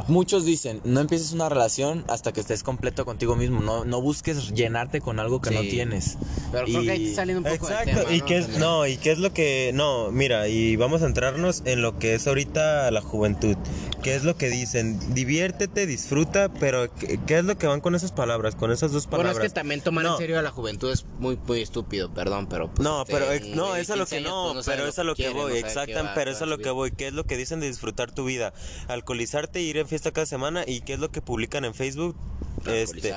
Muchos dicen, no empieces una relación hasta que estés completo contigo mismo, no, no busques llenarte con algo que no tienes. Pero creo que ahí te saliendo un poco Exacto, y qué es no, y qué es lo que no, mira, y vamos a entrarnos en lo que es ahorita la juventud. ¿Qué es lo que dicen? diviértete, disfruta, pero ¿qué, es lo que van con esas palabras, con esas dos palabras? Bueno, es que también tomar en serio a la juventud es muy, muy estúpido, perdón, pero... Pues, no, pero no, eso es lo que no, pero es lo que voy, exactamente, pero es lo que voy, ¿qué es lo que dicen de disfrutar tu vida? Alcoholizarte, ir en fiesta cada semana y ¿qué es lo que publican en Facebook? Este,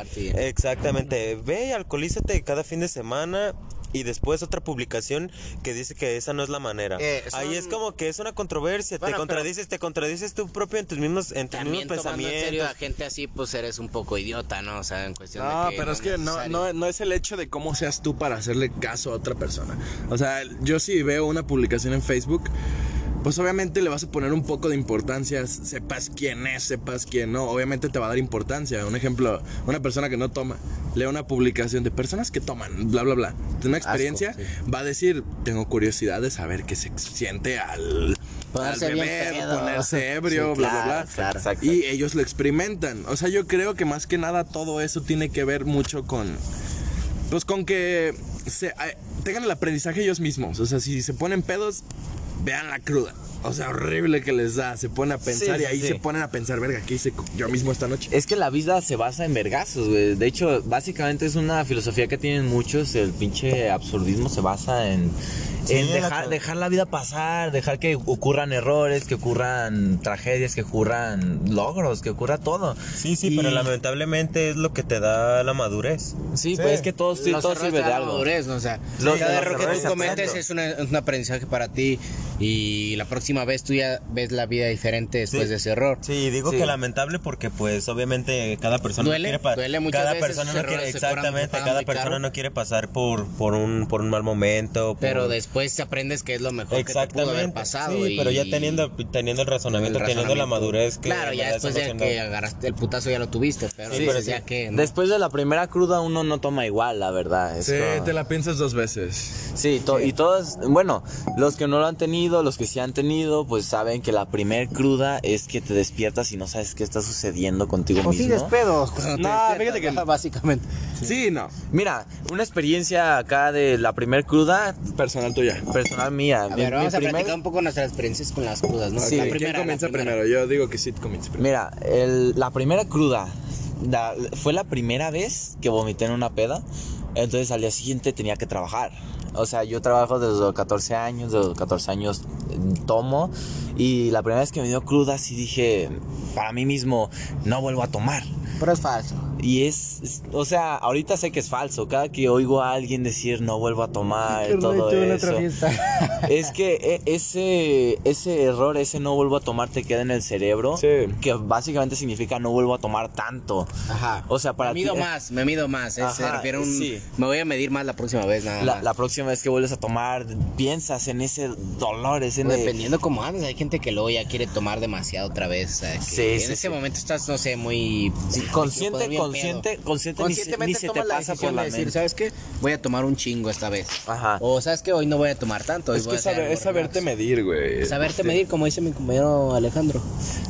exactamente, ve y alcoholízate cada fin de semana y después otra publicación que dice que esa no es la manera. Eh, Ahí es como que es una controversia, te contradices, te contradices tú propio en tus mismos, en tus mismos pensamientos. En serio a gente así, pues eres un poco idiota, ¿no? O sea, en cuestión no, de que pero es que no, no, no es el hecho de cómo seas tú para hacerle caso a otra persona. O sea, yo sí veo una publicación en Facebook pues obviamente le vas a poner un poco de importancia, sepas quién es, sepas quién no, obviamente te va a dar importancia. Un ejemplo, una persona que no toma, lee una publicación de personas que toman, bla, bla, bla, de una experiencia, va a decir, tengo curiosidad de saber qué se siente al... Ponerse beber, ponerse [LAUGHS] ebrio, bla, bla, bla. y ellos lo experimentan. O sea, yo creo que más que nada todo eso tiene que ver mucho con... Pues con que se, eh, tengan el aprendizaje ellos mismos. O sea, si se ponen pedos, vean la cruda. O sea, horrible que les da. Se pone a pensar y ahí se ponen a pensar, verga, ¿qué hice yo mismo esta noche? Es que la vida se basa en vergazos, güey. De hecho, básicamente es una filosofía que tienen muchos. El pinche absurdismo se basa en, dejar, dejar la vida pasar, dejar que ocurran errores, que ocurran tragedias, que ocurran logros, que ocurra todo. Sí, sí, pero lamentablemente es lo que te da la madurez. Sí, pues es que todo, todo sirve de algo. Madurez, ¿no? O sea, cada error que tú cometes es, un aprendizaje para ti Y la próxima vez tú ya ves la vida diferente después de ese error. Sí, digo que lamentable porque pues obviamente cada persona duele, no quiere duele muchas cada veces persona no quiere exactamente, cada persona no quiere pasar por por un por un mal momento, pero después aprendes que es lo mejor que te pudo haber pasado sí, pero ya teniendo teniendo el razonamiento, teniendo la madurez que Claro, ya después de que agarraste el putazo ya lo tuviste, pero sí, ya que después de la primera cruda uno no toma igual, la verdad. sí, te la piensas dos veces. Sí, y todos, bueno, los que no lo han tenido, los que sí han tenido, pues saben que la primer cruda es que te despiertas y no sabes qué está sucediendo contigo o mismo. sigues pedo. No, fíjate que básicamente. Sí. no. Mira, una experiencia acá de la primer cruda personal tuya. Personal mía. A ver, vamos a platicar un poco nuestras experiencias con las crudas, ¿no? Sí, la primera, ¿quién comienza primero? Yo digo que sí comienza primero. Mira, el, la primera cruda fue la primera vez que vomité en una peda. Entonces al día siguiente tenía que trabajar. O sea, yo trabajo desde los 14 años, desde los 14 años tomo. Y la primera vez que me dio cruda, sí dije para mí mismo, no vuelvo a tomar. Pero es falso. Y es, o sea, ahorita sé que es falso. Cada que oigo a alguien decir no vuelvo a tomar, [LAUGHS] todo eso. [LAUGHS] es que e, ese, ese error, ese no vuelvo a tomar te queda en el cerebro. Que básicamente significa no vuelvo a tomar tanto. Ajá. O sea, para Me mido más, me mido más. se refiere un. Me voy a medir más la próxima vez, nada la, la, próxima vez que vuelves a tomar, piensas en ese dolor, ese. Dependiendo cómo andes, hay gente que luego ya quiere tomar demasiado otra vez. sí, en ese momento estás, no sé, muy. consciente, consciente, consciente, ni, se te pasa por la decir, ¿sabes qué? Voy a tomar un chingo esta vez. Ajá. O ¿sabes qué? Hoy no voy a tomar tanto. Es que es saberte medir, güey. Saberte medir, como dice mi compañero Alejandro.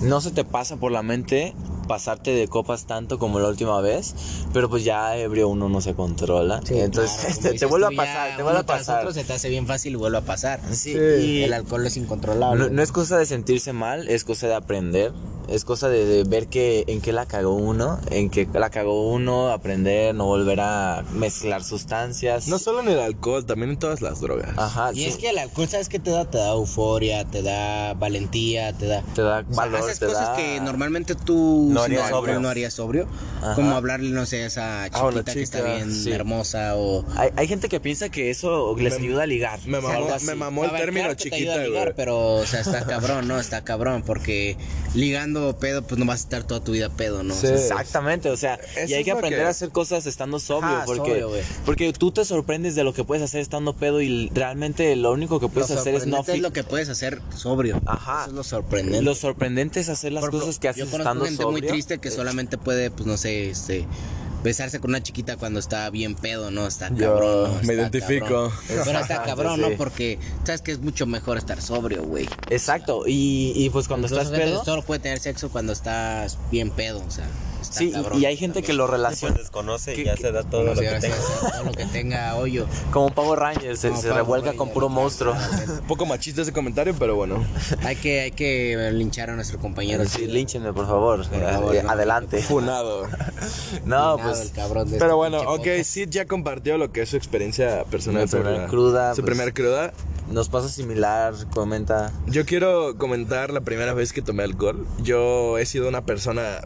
No se te pasa por la mente pasarte de copas tanto como la última vez, pero pues ya ebrio uno no se controla. Entonces [LAUGHS] te, vuelve a pasar, te vuelve a pasar. se te hace bien fácil y vuelve a pasar. Sí. Y el alcohol es incontrolable. no, es cosa de sentirse mal, es cosa de aprender es cosa de, ver que en qué la cagó uno, en qué la cagó uno, aprender, no volver a mezclar sustancias. No solo en el alcohol, también en todas las drogas. Ajá. Y es que el alcohol, ¿sabes qué te da? Te da euforia, te da valentía, te da. Te da valor. haces cosas que normalmente tú no harías sobrio. No harías sobrio. Como hablarle, no sé, a esa ah, chiquita que está bien hermosa o. Hay, hay, gente que piensa que eso les ayuda a ligar. Me mamó, me mamó el término chiquita, güey. Pero, o sea, está cabrón, ¿no? Está cabrón porque ligando pedo, pues no vas a estar toda tu vida pedo, ¿no? Exactamente, o sea, y hay que aprender a hacer cosas estando sobrio, porque, porque tú te sorprendes de lo que puedes hacer estando pedo y realmente lo único que puedes hacer es no... es lo que puedes hacer sobrio. Ajá. Eso es lo sorprendente. Lo sorprendente es hacer las cosas que haces estando gente muy triste que solamente puede, pues no sé, este besarse con una chiquita cuando está bien pedo, ¿no? Está cabrón. me identifico. Pero está cabrón, ¿no? Porque sabes que es mucho mejor estar sobrio, güey. Exacto. Y, y pues cuando estás pedo. Solo puede tener sexo cuando estás bien pedo, o sea sí, y hay gente que lo relaciona. desconoce y ya se da todo lo que tenga. Todo lo que tenga hoyo. [LAUGHS] Como Power Ranger, se, revuelca con puro monstruo. [LAUGHS] Un poco machista ese comentario, pero bueno. Hay que, hay que linchar a nuestro compañero. Sí, línchenme, por favor. Eh, adelante. [LAUGHS] Funado. no, pues. Este pero bueno, ok, Sid ya compartió lo que es su experiencia personal. Su primera cruda. Su pues, primera cruda. Nos pasa similar, comenta. Yo quiero comentar la primera vez que tomé alcohol. Yo he sido una persona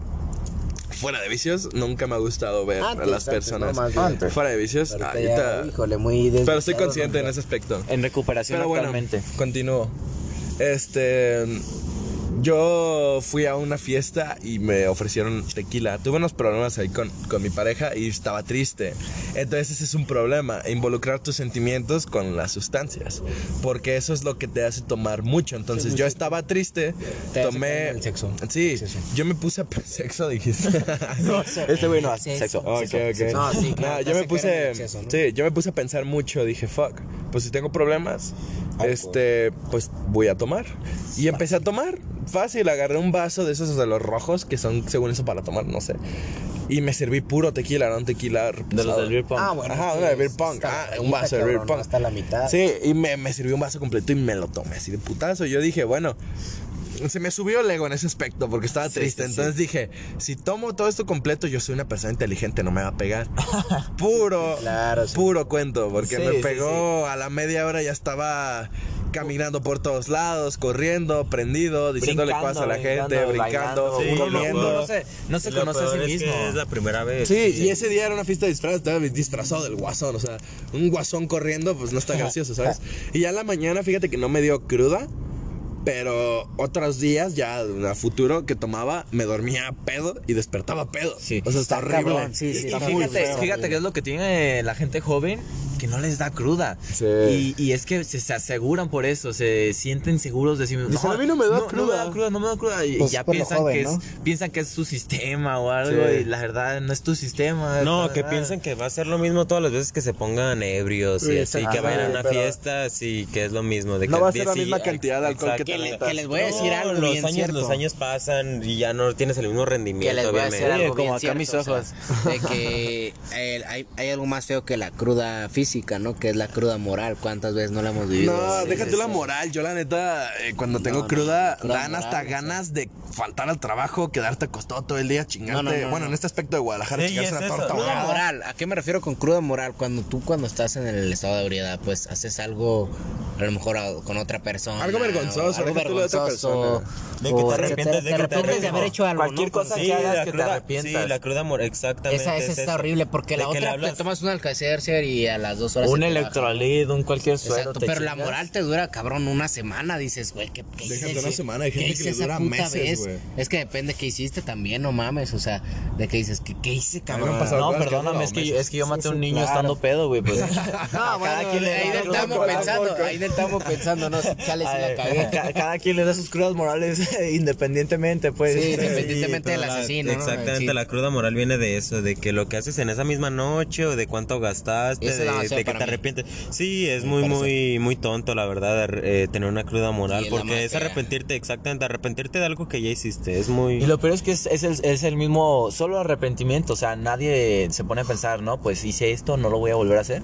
fuera de vicios, nunca me ha gustado ver a las personas fuera de vicios. pero estoy consciente en ese aspecto. En recuperación pero bueno, Continúo. Este yo fui a una fiesta y me ofrecieron tequila. Tuve unos problemas ahí con, con, mi pareja y estaba triste. Entonces ese es un problema, involucrar tus sentimientos con las sustancias. Porque eso es lo que te hace tomar mucho. Entonces yo estaba triste, tomé... El sexo. Sí, yo me puse a... [LAUGHS] Sexo, dijiste. este güey no hace sexo. Ok, ok. No, sí, claro, yo me puse... Sí, yo me puse a pensar mucho. Dije, fuck, pues si tengo problemas, este, pues voy a tomar. Y empecé a tomar fácil, agarré un vaso de esos de los rojos, que son según eso para tomar, no sé. Y me serví puro tequila, no un tequila De los del beer pong. Ah, bueno. Ajá, de beer pong. Ah, un vaso de beer pong. Hasta la mitad. Sí, y me, me sirvió un vaso completo y me lo tomé así de putazo. Y yo dije, bueno, se me subió el ego en ese aspecto porque estaba triste. Entonces dije, si tomo todo esto completo, yo soy una persona inteligente, no me va a pegar. [LAUGHS] Puro, puro cuento, porque me pegó a la media hora ya estaba caminando por todos lados, corriendo, prendido, diciéndole cosas a la gente, brincando, comiendo. No, se, no se conoce a sí mismo. Es, la primera vez. Sí, y ese día era una fiesta de disfraz, estaba disfrazado del guasón, o sea, un guasón corriendo, pues no está [LAUGHS] gracioso, ¿sabes? Y ya en la mañana, fíjate que no me dio cruda. Pero otros días, ya a futuro que tomaba, me dormía pedo y despertaba pedo. Sí. O sea, está, horrible. Sí, sí, fíjate, fíjate que es lo que tiene la gente joven que no les da cruda. Sí. Y, es que se, aseguran por eso, se sienten seguros de sí mismos. No, a mí no me da cruda. No me da cruda, no me da cruda. Y pues ya piensan, que es, piensan que es su sistema o algo. Y la verdad no es tu sistema. No, que piensan que va a ser lo mismo todas las veces que se pongan ebrios y así, que vayan a una fiesta, sí, que es lo mismo. De no va a ser la misma cantidad de alcohol que, te que, les voy a decir algo. Los años, los años pasan y ya no tienes el mismo rendimiento. Que les voy a decir algo como acá mis ojos. de que hay, hay algo más feo que la cruda física, ¿no? Que es la cruda moral. ¿Cuántas veces no la hemos vivido? No, déjate la moral. Yo, la neta, eh, cuando tengo cruda, dan hasta ganas de faltar al trabajo, quedarte acostado todo el día, chingarte. bueno, en este aspecto de Guadalajara, chingarse la torta. Cruda moral. ¿A qué me refiero con cruda moral? Cuando tú, cuando estás en el estado de ebriedad, pues haces algo, a lo mejor con otra persona. Algo vergonzoso. Algo vergonzoso. De que te arrepientes de, que te de haber hecho algo. Cualquier cosa que hagas que te arrepientas. Sí, la cruda moral, exactamente. Esa, esa está horrible porque la otra te tomas un alcacer y a las dos horas. Un electrolit, un cualquier suero. pero la moral te dura, cabrón, una semana. Dices, güey, ¿qué, qué Déjate una semana, hay gente que le dura meses, güey. Es que depende qué hiciste también, no mames. O sea, de que dices, ¿qué, qué hice, cabrón? No, perdóname, es que, es que yo maté a un niño estando pedo, güey. Pues. [LAUGHS] [LAUGHS] No, cada quien le ahí estamos pensando, ahí estamos pensando, no, chale si la cagué. [LAUGHS] Cada quien le da sus crudas morales independientemente, pues. Sí, independientemente del asesino. Exactamente, la cruda moral viene de eso, de que lo que haces en esa misma noche o de cuánto gastaste, de, que te arrepientes. Sí, es muy, muy, muy tonto, la verdad, eh, tener una cruda moral, porque es arrepentirte, exactamente, arrepentirte de algo que ya hiciste, es muy... Y lo peor es que es, es, el, es el mismo, solo arrepentimiento, o sea, nadie se pone a pensar, no, pues hice esto, no lo voy a volver a hacer.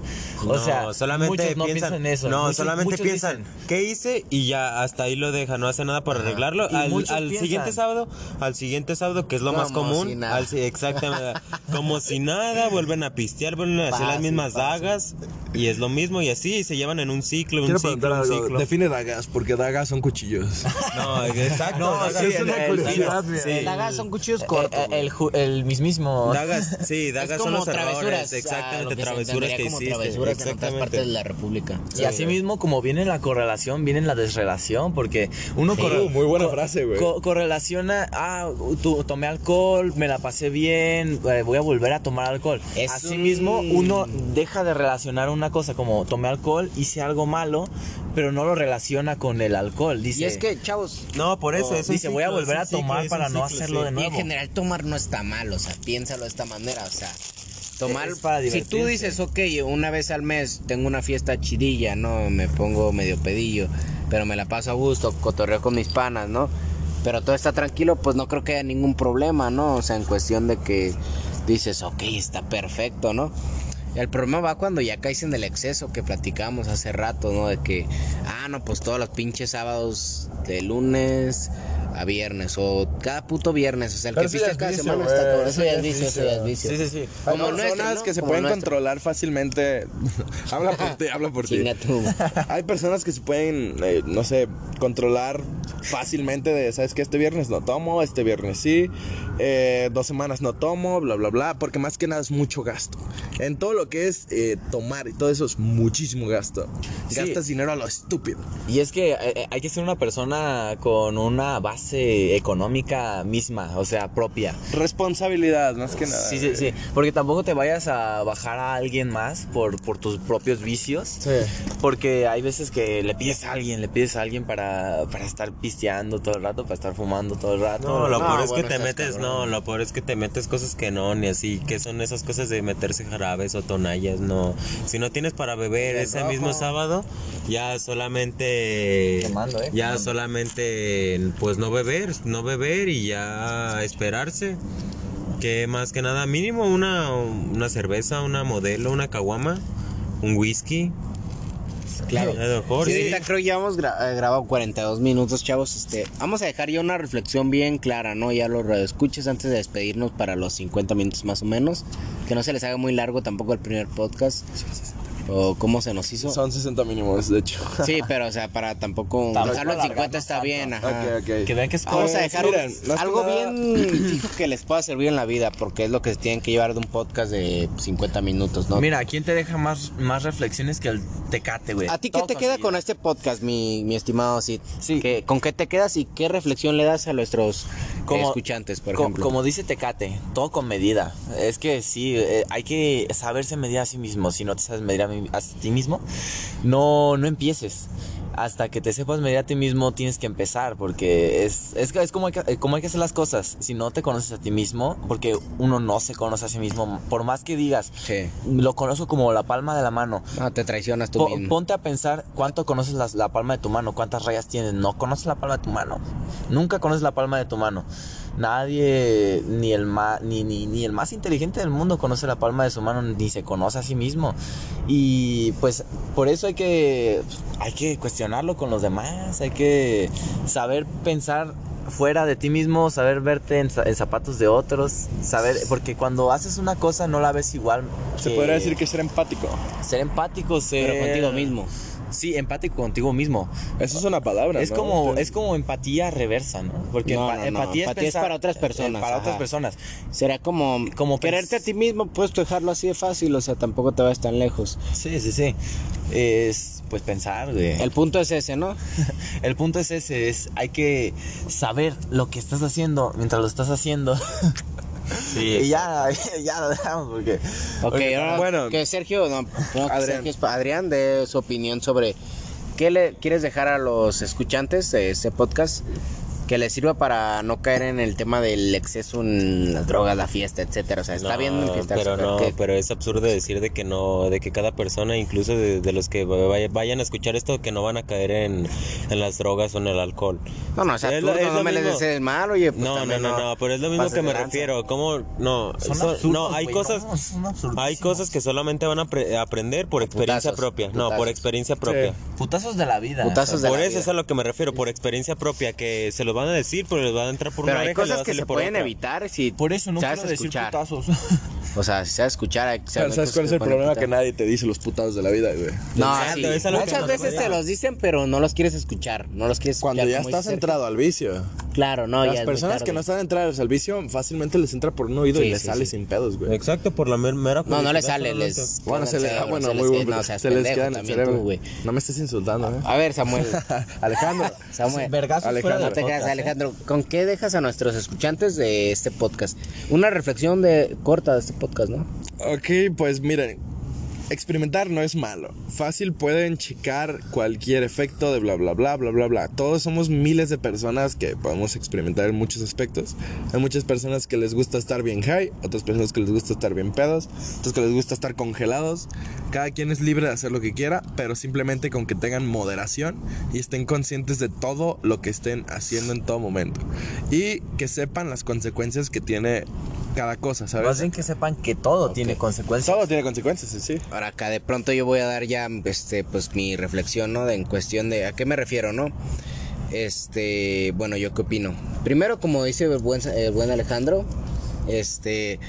O sea, solamente no piensan, en eso. No, solamente piensan, ¿qué hice? Y ya hasta ahí lo deja, no hace nada para arreglarlo. Al, al siguiente sábado, al siguiente sábado, que es lo más común, al, exactamente, como si nada, vuelven a pistear, vuelven a hacer las mismas dagas, y es lo mismo, y así se llevan en un ciclo, un ciclo, un ciclo. Define dagas, porque dagas son cuchillos. [LAUGHS] No, exacto. No, es una curiosidad. Dagas son cuchillos cortos. El, el, mismísimo. Dagas, sí, dagas son los travesuras. Exactamente, travesuras que hiciste. Travesuras exactamente. en otras partes de la República. Y así mismo, como viene la correlación, viene la desrelación, porque uno sí, Muy buena frase, güey. correlaciona, ah, tú, tomé alcohol, me la pasé bien, eh, voy a volver a tomar alcohol. Así mismo, uno deja de relacionar una cosa como tomé alcohol, hice algo malo, pero no lo relaciona con el alcohol. Dice, y es que, chavos. No, por eso. es dice, voy a volver a tomar para no hacerlo de nuevo. Y en general, tomar no está mal, o sea, piénsalo de esta manera, o sea. Tomar, para si tú dices, ok, una vez al mes tengo una fiesta chidilla, ¿no? Me pongo medio pedillo, pero me la paso a gusto, cotorreo con mis panas, ¿no? Pero todo está tranquilo, pues no creo que haya ningún problema, ¿no? O sea, en cuestión de que dices, ok, está perfecto, ¿no? El problema va cuando ya caes en el exceso que platicamos hace rato, ¿no? De que, ah, no, pues todos los pinches sábados de lunes a viernes o cada puto viernes, o sea, el que pisa cada semana está con eso ya es vicio, eso ya es vicio. Sí, sí, sí. Hay Como personas que se pueden controlar fácilmente. [LAUGHS] habla por ti, habla por ti. Hay personas que se pueden, eh, no sé, controlar fácilmente de, ¿sabes qué? Este viernes no tomo, este viernes sí, eh, dos semanas no tomo, bla, bla, bla, porque más que nada es mucho gasto. En todo lo que es eh, tomar y todo eso es muchísimo gasto. Gastas dinero a lo estúpido. Y es que hay que ser una persona con una base económica misma, o sea, propia. Responsabilidad, más que nada. Sí, sí, sí. Porque tampoco te vayas a bajar a alguien más por, por tus propios vicios. Sí. Porque hay veces que le pides a alguien, le pides a alguien para, para estar pisteando todo el rato, para estar fumando todo el rato. No, lo peor es que te metes, no, lo peor es que te metes cosas que no, ni así, que son esas cosas de meterse jarabes o tonallas, no. Si no tienes para beber ese mismo sábado, ya solamente... Quemando, ¿eh? Ya solamente, pues no beber, no beber y ya esperarse. Que más que nada, mínimo una, una cerveza, una modelo, una caguama, un whisky. Claro. Sí, ahorita creo que ya hemos eh, grabado 42 minutos, chavos. Este, vamos a dejar ya una reflexión bien clara, ¿no? Ya lo escuches antes de despedirnos para los 50 minutos más o menos. Que no se les haga muy largo tampoco el primer podcast. ¿O cómo se nos hizo? Son 60 mínimos, de hecho. Sí, pero o sea, para tampoco dejarlo en 50 está bien, ajá. Que vean que es Vamos a dejar algo bien fijo que les pueda servir en la vida, porque es lo que tienen que llevar de un podcast de 50 minutos, ¿no? Mira, ¿quién te deja más, más reflexiones que el tecate, güey? ¿A ti qué te queda con este podcast, mi, mi estimado Sid? Sí. ¿Con qué te quedas y qué reflexión le das a nuestros escuchantes, por ejemplo? Como dice Tecate, todo con medida. Es que sí, eh, hay que saberse medir a sí mismo. Si no te sabes medir a, a ti mismo, no, no empieces hasta que te sepas medir a ti mismo tienes que empezar, porque es, es, es como, hay que, como hay que hacer las cosas. Si no te conoces a ti mismo, porque uno no se conoce a sí mismo, por más que digas, lo conozco como la palma de la mano. No, te traicionas tú mismo. Ponte a pensar cuánto conoces la, la palma de tu mano, cuántas rayas tienes. No conoces la palma de tu mano. Nunca conoces la palma de tu mano. Nadie, ni el, más, ni, ni, ni el más inteligente del mundo conoce la palma de su mano, ni se conoce a sí mismo. Y pues por eso hay que, hay que cuestionarlo con los demás, hay que saber pensar fuera de ti mismo, saber verte en, zapatos de otros, saber, porque cuando haces una cosa no la ves igual. Se podría decir que ser empático. Ser empático, ser... Pero contigo mismo. Sí, empático contigo mismo. Eso es una palabra. Es como es como empatía reversa, ¿no? Porque empatía, es, para otras personas. Para otras personas. Será como como quererte a ti mismo, puedes dejarlo así de fácil, o sea, tampoco te vas tan lejos. Sí, sí, sí. Es pues pensar, güey. El punto es ese, ¿no? [LAUGHS] El punto es ese, es hay que saber lo que estás haciendo mientras lo estás haciendo. [LAUGHS] Sí, [LAUGHS] y ya, [LAUGHS] ya lo dejamos porque. Ok, ahora bueno, que Sergio, no, Adrián. Sergio, Adrián de su opinión sobre qué le quieres dejar a los escuchantes de este podcast que le sirva para no caer en el tema del exceso en las drogas, la fiesta, etcétera. O sea, está bien Pero no, pero es absurdo decir de que no, de que cada persona, incluso de, los que vayan a escuchar esto, que no van a caer en, las drogas o en el alcohol. No, no, o sea, no me le des mal, oye. Pues no, no, no, no, pero es lo mismo que me refiero. ¿Cómo? No, no, hay cosas, hay cosas que solamente van a aprender por experiencia propia. No, por experiencia propia. Putazos de la vida. Putazos de por la eso es a lo que me refiero, por experiencia propia, que se lo van a decir, pero les van a entrar por pero una hay cosas que se pueden evitar si Por eso no quiero decir putazos. O sea, si sabes escuchar, ¿Sabes cuál es el problema? Que nadie te dice los putados de la vida, güey. No, muchas veces te los dicen, pero no los quieres escuchar. No los quieres Cuando ya estás entrado al vicio. Claro, no, Las personas que no están entradas al vicio fácilmente les entra por un oído y les sale sin pedos, güey. Exacto, por la mera No, no les sale, les. Bueno, se les. Ah, bueno, muy bueno. Se les queda en el cerebro. No me estés insultando, ¿eh? A ver, Samuel. [LAUGHS] Alejandro. Samuel. Alejandro. No te quedas, Alejandro. ¿Con qué dejas a nuestros escuchantes de este podcast? Una reflexión de corta de este podcast, ¿no? Ok, pues miren, experimentar no es malo. Fácil pueden checar cualquier efecto de bla bla bla bla bla bla. Todos somos miles de personas que podemos experimentar en muchos aspectos. Hay muchas personas que les gusta estar bien high, otras personas que les gusta estar bien pedos, otras que les gusta estar congelados. Cada quien es libre de hacer lo que quiera, pero simplemente con que tengan moderación y estén conscientes de todo lo que estén haciendo en todo momento. Y que sepan las consecuencias que tiene cada cosa, ¿sabes? Más bien que sepan que todo tiene consecuencias. Todo tiene consecuencias, sí. Ahora acá de pronto yo voy a dar ya este pues mi reflexión, ¿no? En cuestión de a qué me refiero, ¿no? Este, bueno, yo qué opino. Primero, como dice el buen, el buen Alejandro, este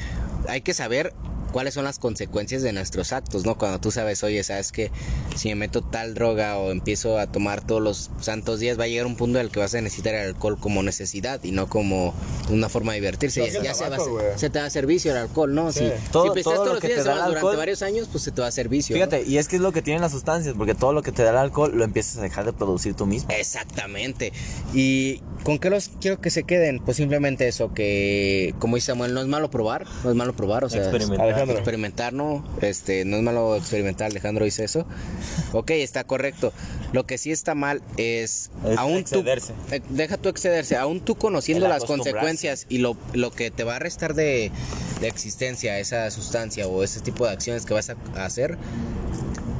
hay que saber cuáles son las consecuencias de nuestros actos, ¿no? Cuando tú sabes, oye, sabes que si me meto tal droga o empiezo a tomar todos los santos días, va a llegar un punto en el que vas a necesitar el alcohol como necesidad y no como una forma de divertirse. Ya, se, va, se, te va a hacer vicio el alcohol, ¿no? Si, todo, si todo lo que te da durante varios años, pues se te va a hacer vicio. Fíjate, y es que es lo que tienen las sustancias, porque todo lo que te da el alcohol lo empiezas a dejar de producir tú mismo. Exactamente. Y ¿con qué los quiero que se queden? Pues simplemente eso, que como dice Samuel, no es malo probar, no es malo probar, o sea, experimentar, ¿no? Este, no es malo experimentar, Alejandro dice eso. Ok, está correcto. Lo que sí está mal es, aún excederse. tú, eh, deja tú excederse, aún tú conociendo las consecuencias y lo, lo, que te va a restar de, de, existencia esa sustancia o ese tipo de acciones que vas a, hacer,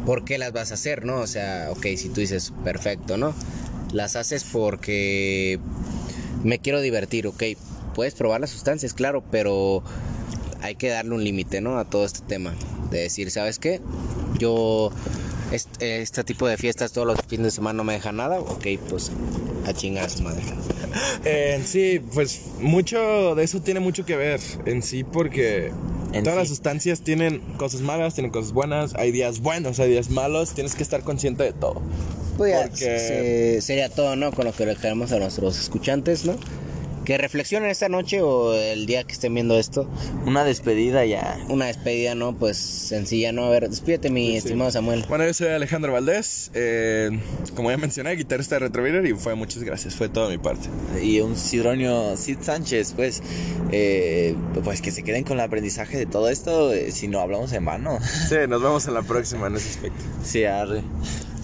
¿por qué las vas a hacer, no? O sea, ok, si tú dices, perfecto, ¿no? Las haces porque me quiero divertir, ok. Puedes probar las sustancias, claro, pero hay que darle un límite, ¿no? A todo este tema. De decir, ¿sabes qué? Yo, este, este, tipo de fiestas todos los fines de semana no me deja nada. Ok, pues a chingar a su madre. [LAUGHS] Eh, sí, pues mucho de eso tiene mucho que ver en sí porque Todas las sustancias tienen cosas malas, tienen cosas buenas, hay días buenos, hay días malos, tienes que estar consciente de todo. Pues Porque... sería todo, ¿no? Con lo que le queremos a nuestros escuchantes, ¿no? Que reflexionen esta noche o el día que estén viendo esto. Una despedida ya. Una despedida, ¿no? Pues sencilla, ¿no? A ver, despídete, mi estimado Samuel. Bueno, yo soy Alejandro Valdés. Eh, como ya mencioné, guitarrista de Retrovider y fue muchas gracias. Fue toda mi parte. Y un Sidronio Sid Sánchez, pues, eh, pues que se queden con el aprendizaje de todo esto, eh, si no hablamos en vano. Sí, nos vemos en la próxima en ese aspecto. Sí, arre.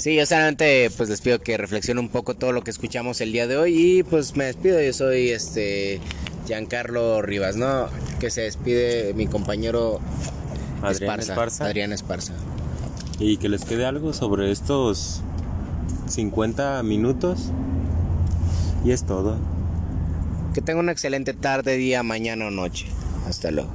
Sí, yo solamente pues les pido que reflexionen un poco todo lo que escuchamos el día de hoy y pues me despido, yo soy este Giancarlo Rivas, ¿no? Que se despide mi compañero Adrián Esparza. Adrián Esparza. Y que les quede algo sobre estos 50 minutos. Y es todo. Que tengan una excelente tarde, día, mañana o noche. Hasta luego.